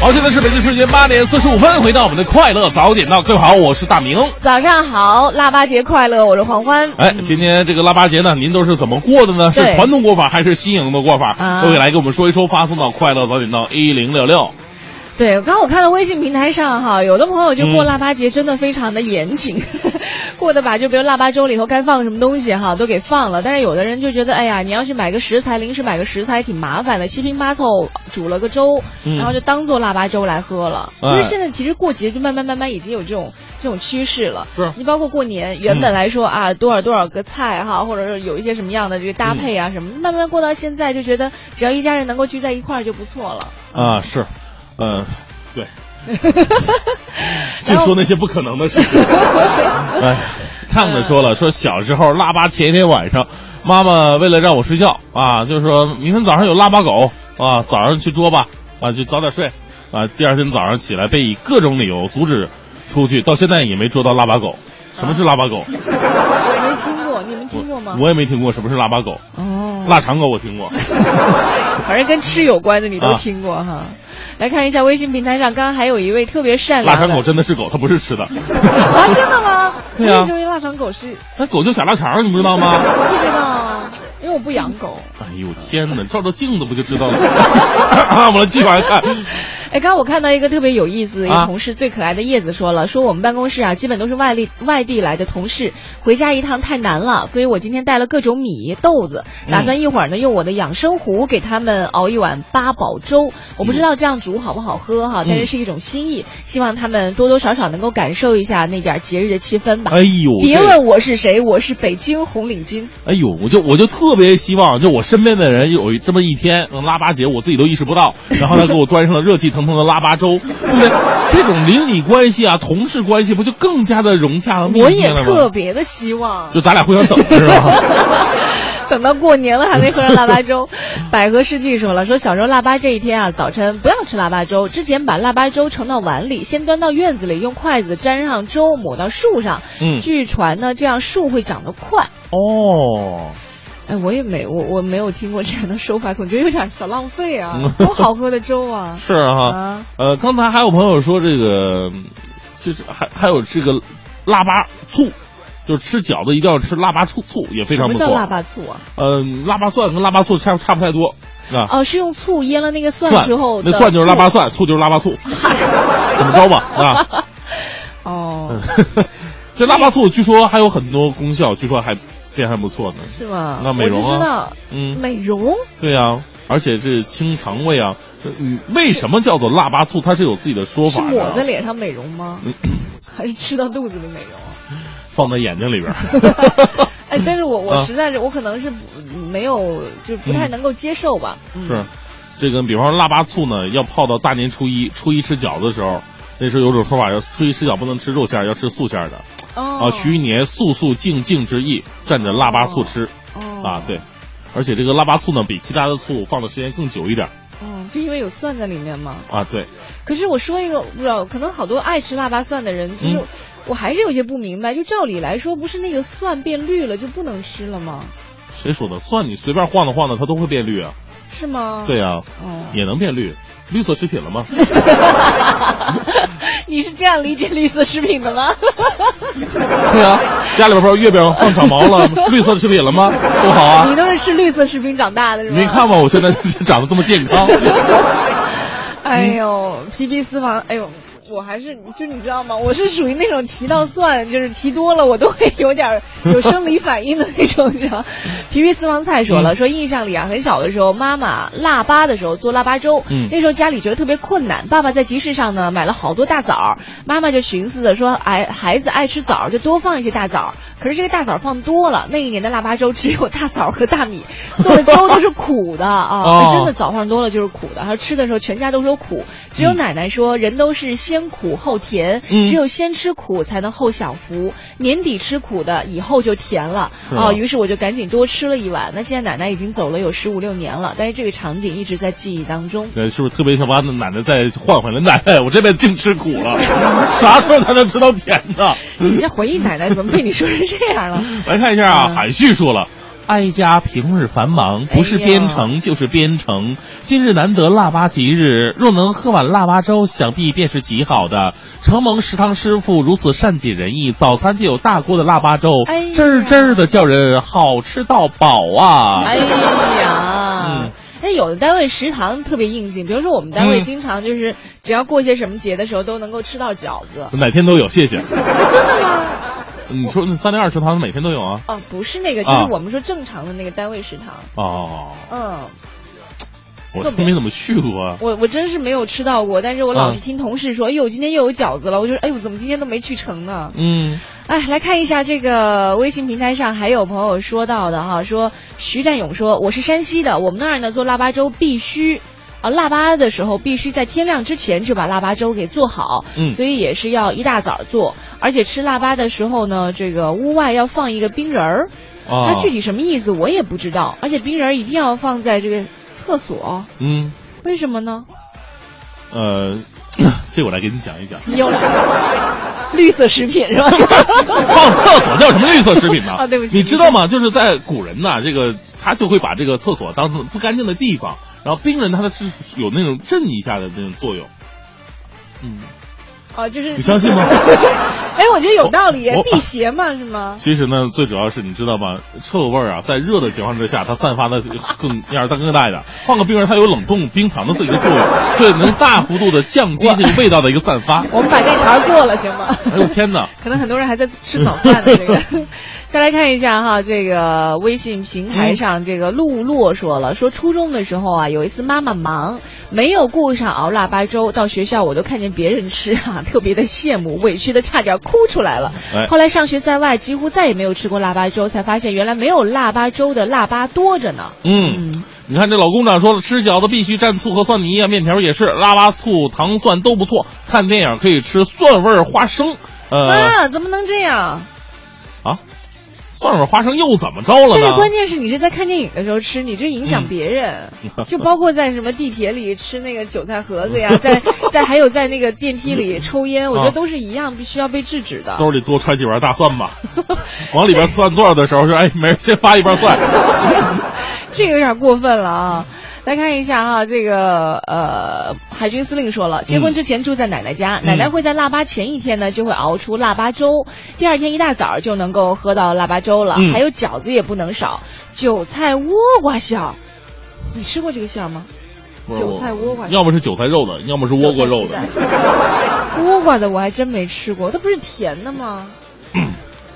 好，现在是北京时间八点四十五分，回到们的快乐早点到，各位好，我是大明。早上好，腊八节快乐，我是黄欢。哎，今天这个腊八节呢，您都是怎么过的呢？是传统过法还是新颖的过法？啊都可以来给我们说一说，发送到快乐早点到一零六六。对，刚刚我看到微信平台上哈，有的朋友就过嗯腊八节真的非常的严谨，过的把就比如腊八粥里头该放什么东西哈都给放了，但是有的人就觉得哎呀，你要去买个食材，临时买个食材挺麻烦的，七拼八凑煮了个粥，嗯。然后就当做腊八粥来喝了。哎。所以现在其实过节就慢慢慢慢已经有这种这种趋势了。是。你包括过年，原本来说啊多少多少个菜哈，或者是有一些什么样的这个搭配啊什么，慢慢过到现在就觉得只要一家人能够聚在一块儿就不错了。啊，是，嗯、对，就说那些不可能的事情。哎，胖子说了，说小时候腊八前一天晚上，妈妈为了让我睡觉啊，就是说明天早上有腊八狗啊，早上去捉吧，啊，就早点睡啊。第二天早上起来被以各种理由阻止出去，到现在也没捉到腊八狗。什么是腊八狗？我没听过，你们们听过吗？我也没听过什么是腊八狗，哦，腊肠狗我听过。反正跟吃有关的你都啊听过哈。来看一下微信平台上，刚刚还有一位特别善良腊肠狗真的是狗，它不是吃的。啊，真的吗？对啊为什么腊肠狗是？那狗就小腊肠，你不知道吗？不知道啊，因为我不养狗。哎呦天哪，照照镜子不就知道了？啊，我们继续往下看。哎，刚刚我看到一个特别有意思一同事，最可爱的叶子说了，说我们办公室啊，基本都是外地外地来的同事，回家一趟太难了，所以我今天带了各种米豆子，打算一会儿呢用我的养生壶给他们熬一碗八宝粥。我不知道这样煮好不好喝哈，但是是一种心意，希望他们多多少少能够感受一下那点节日的气氛吧。哎呦，别问我是谁，我是北京红领巾。哎呦，我就我就特别希望，就我身边的人有这么一天，能腊八节我自己都意识不到，然后他给我端上了热气腾腾的腊八粥，对不对？这种邻里关系啊，同事关系不就更加的融洽和密我也切了吗？特别的希望，就咱俩互相等是吧？等到过年了还没喝上腊八粥。百合世纪说了，说小时候腊八这一天啊，早晨不要吃腊八粥，之前把腊八粥盛到碗里，先端到院子里，用筷子沾上粥抹到树上。嗯据传呢，这样树会长得快。哦，哎，我也没我我没有听过这样的说法，总觉得有点小浪费啊嗯，多好喝的粥啊！是哈、啊呃，刚才还有朋友说这个，就是还还有这个腊八醋，就是吃饺子一定要吃腊八醋醋也非常不错。什么叫腊八醋啊？嗯、腊八蒜跟腊八醋差差不太多啊。哦，是用醋腌了那个蒜蒜之后的那蒜就是腊八。蒜，醋就是腊八醋，怎么着吧啊？哦，这腊八醋据说还有很多功效，据说还非常不错呢。是吗？那美容啊知道，嗯美容。对呀、而且这清肠胃啊。嗯，为什么叫做腊八醋？它是有自己的说法的。抹在脸上美容吗？嗯 还是吃到肚子里美容？放在眼睛里边。哎，但是我我啊实在是我可能是没有就不太能够接受吧。嗯是，这个比方说腊八醋呢，要泡到大年初一，初一吃饺子的时候，那时候有种说法，要初一吃饺不能吃肉馅儿，要吃素馅儿的哦啊，取一年素素静静之意，蘸着腊八醋吃哦啊，对。而且这个腊八醋呢，比其他的醋放的时间更久一点嗯，就因为有蒜在里面嘛。啊，对。可是我说一个，不知道，可能好多爱吃腊八蒜的人，就是、嗯我还是有些不明白。就照理来说，不是那个蒜变绿了就不能吃了吗？谁说的？蒜你随便晃荡晃荡，它都会变绿啊。是吗？对呀、哦也能变绿，绿色食品了吗？你是这样理解绿色食品的吗？对啊、家里边不是月饼放长毛了，绿色食品了吗？多好啊！你都是吃绿色食品长大的是吧？没看吗？我现在长得这么健康。哎呦，皮皮私房，哎呦，我还是就你知道吗？我是属于那种提到蒜，就是提多了，我都会有点儿 有生理反应的那种，你知道？皮皮私房菜说了，说印象里啊，很小的时候，妈妈腊八的时候做腊八粥，嗯那时候家里觉得特别困难，爸爸在集市上呢买了好多大枣儿，妈妈就寻思着说，哎，孩子爱吃枣儿，就多放一些大枣儿。可是这个大枣放多了，那一年的腊八粥只有大枣和大米，做的粥都是苦的啊，哦真的枣放多了就是苦的。还有吃的时候全家都说苦，只有奶奶说人都是先苦后甜，嗯只有先吃苦才能后享福。年底吃苦的，以后就甜了啊。于是我就赶紧多吃了一碗。那现在奶奶已经走了有十五六年了，但是这个场景一直在记忆当中。对，是不是特别想把奶奶再换回来？奶奶，我这辈子净吃苦了，啥时候才能吃到甜的？你这回忆奶奶怎么被你说成这样了？来看一下啊，嗯海旭说了。哀家平日繁忙，不是编程就是编程。今日难得腊八吉日，若能喝碗腊八粥，想必便是极好的。承蒙食堂师傅如此善解人意，早餐就有大锅的腊八粥，哎呀滋儿滋儿的叫人好吃到饱啊！哎呀嗯，那有的单位食堂特别应景，比如说我们单位嗯经常就是只要过一些什么节的时候都能够吃到饺子。哪天都有，谢谢。啊，真的吗？你说那三零二食堂每天都有啊？哦，不是那个，就啊是我们说正常的那个单位食堂。哦，嗯，我都没怎么去过啊。我我真是没有吃到过，但是我老嗯是听同事说，哎呦，今天又有饺子了，我就说，哎呦，怎么今天都没去成呢？嗯，哎，来看一下这个微信平台上还有朋友说到的哈，说徐占勇说我是山西的，我们那儿呢做腊八粥必须。啊，腊八的时候必须在天亮之前就把腊八粥给做好，嗯所以也是要一大早做，而且吃腊八的时候呢，这个屋外要放一个冰人儿，啊，那具体什么意思我也不知道，而且冰人儿一定要放在这个厕所，嗯，为什么呢？呃，这我来给你讲一讲。你又来了，绿色食品是吧？放厕所叫什么绿色食品呢？啊对不起你知道吗？就是在古人呐，这个他就会把这个厕所当成不干净的地方，然后冰人他的是有那种震一下的那种作用。嗯，哦，就是你相信吗？哎，我觉得有道理我，辟邪嘛是吗？其实呢，最主要是你知道吗？臭味儿啊，在热的情况之下，它散发的更面儿更大一点。换个冰人，它有冷冻冰藏的自己的作用，所以能大幅度的降低这个味道的一个散发。我们把这茬儿过了行吗？哎呦天哪！可能很多人还在吃早饭呢。这个，再来看一下哈，这个微信平台上，这个陆洛说了，说初中的时候啊，有一次妈妈忙，没有顾上熬腊八粥，到学校我都看见别人吃啊，特别的羡慕，委屈的差点哭出来了。哎后来上学在外，几乎再也没有吃过腊八粥，才发现原来没有腊八粥的腊八多着呢。嗯，你看这老工长说了，吃饺子必须蘸醋和蒜泥啊，面条也是，腊八醋、糖蒜都不错。看电影可以吃蒜味花生，呃啊，怎么能这样？啊，蒜味花生又怎么着了呢？但是关键是你是在看电影的时候吃，你这影响别人，就包括在什么地铁里吃那个韭菜盒子呀，在在还有在那个电梯里抽烟，我觉得都是一样，必须要被制止的。兜里多揣几瓣大蒜吧，往里边蒜段的时候说，哎，没人先发一瓣蒜。这个有点过分了啊！来看一下哈，这个呃，海军司令说了，结婚之前住在奶奶家，奶奶会在腊八前一天呢就会熬出腊八粥，第二天一大早就能够喝到腊八粥了。嗯还有饺子也不能少，韭菜倭瓜馅儿，你吃过这个馅儿吗？韭菜倭瓜要么是韭菜肉的，要么是倭瓜肉的。倭瓜的我还真没吃过，它不是甜的吗？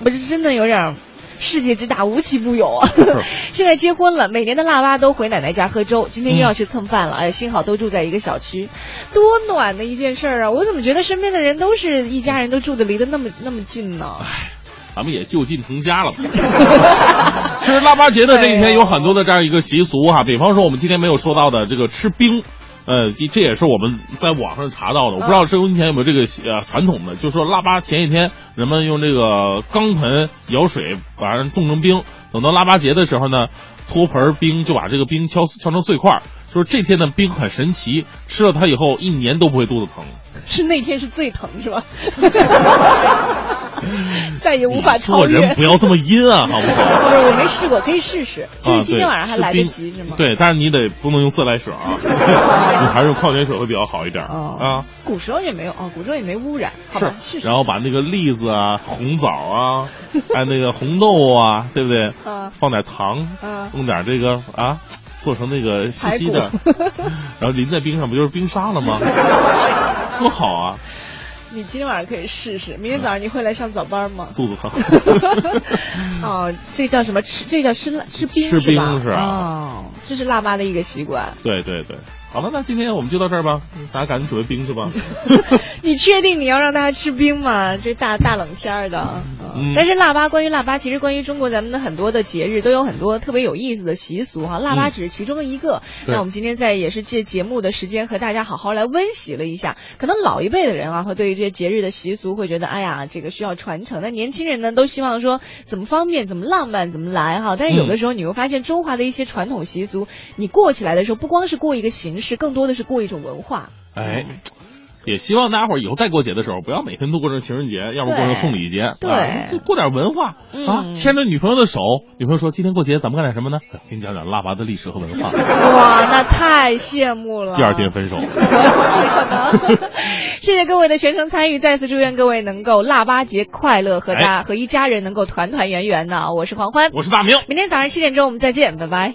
我这真的有点儿世界之大无奇不有啊！现在结婚了，每年的腊八都回奶奶家喝粥，今天又要去蹭饭了。哎，幸好都住在一个小区，多暖的一件事儿啊！我怎么觉得身边的人都是一家人都住的离得那么那么近呢？咱们也就近成家了。其实腊八节的这一天有很多的这样一个习俗哈，比方说我们今天没有说到的这个吃冰。呃，这这也是我们在网上查到的，我不知道收音前有没有这个呃传统的，就是说腊八前一天，人们用这个钢盆舀水把人冻成冰，等到腊八节的时候呢，托盆冰就把这个冰敲敲成碎块，说这天的冰很神奇，吃了它以后一年都不会肚子疼。是那天是最疼是吧？再也无法超越。做人不要这么阴啊，好不好？不是，我没试过，可以试试。就是啊今天晚上还来得及是吗？。对，但是你得不能用自来水啊，你还是用矿泉水会比较好一点哦啊。古时候也没有哦，古时候也没污染，好吧？试试。然后把那个栗子啊、红枣啊，还有那个红豆啊，对不对？嗯放点糖，嗯弄点这个啊，做成那个细细的，然后淋在冰上，不就是冰沙了吗？多好啊！你今天晚上可以试试，明天早上你会来上早班吗？肚子疼。哦，这叫什么吃？这叫吃辣吃冰吃是哦，这是辣妈的一个习惯。对对对，好了，那今天我们就到这儿吧，大家赶紧准备冰去吧。你确定你要让大家吃冰吗？这大大冷天儿的。嗯但是腊八，关于腊八，其实关于中国咱们的很多的节日都有很多特别有意思的习俗哈。腊八嗯只是其中的一个。对那我们今天在也是借节目的时间和大家好好来温习了一下。可能老一辈的人啊，会对于这些节日的习俗会觉得，哎呀，这个需要传承。那年轻人呢，都希望说怎么方便、怎么浪漫、怎么来哈。但是有的时候你会发现，中华的一些传统习俗，你过起来的时候，不光是过一个形式，更多的是过一种文化。哎，也希望大家伙儿以后再过节的时候，不要每天都过成情人节，要不过成送礼节，对啊就过点文化嗯啊。牵着女朋友的手，女朋友说今天过节咱们干点什么呢？哎给你讲讲腊八的历史和文化。哇，那太羡慕了。第二天分手。谢谢各位的全程参与，再次祝愿各位能够腊八节快乐，和大、哎和一家人能够团团圆圆的。我是黄欢，我是大明。明天早上七点钟我们再见，拜拜。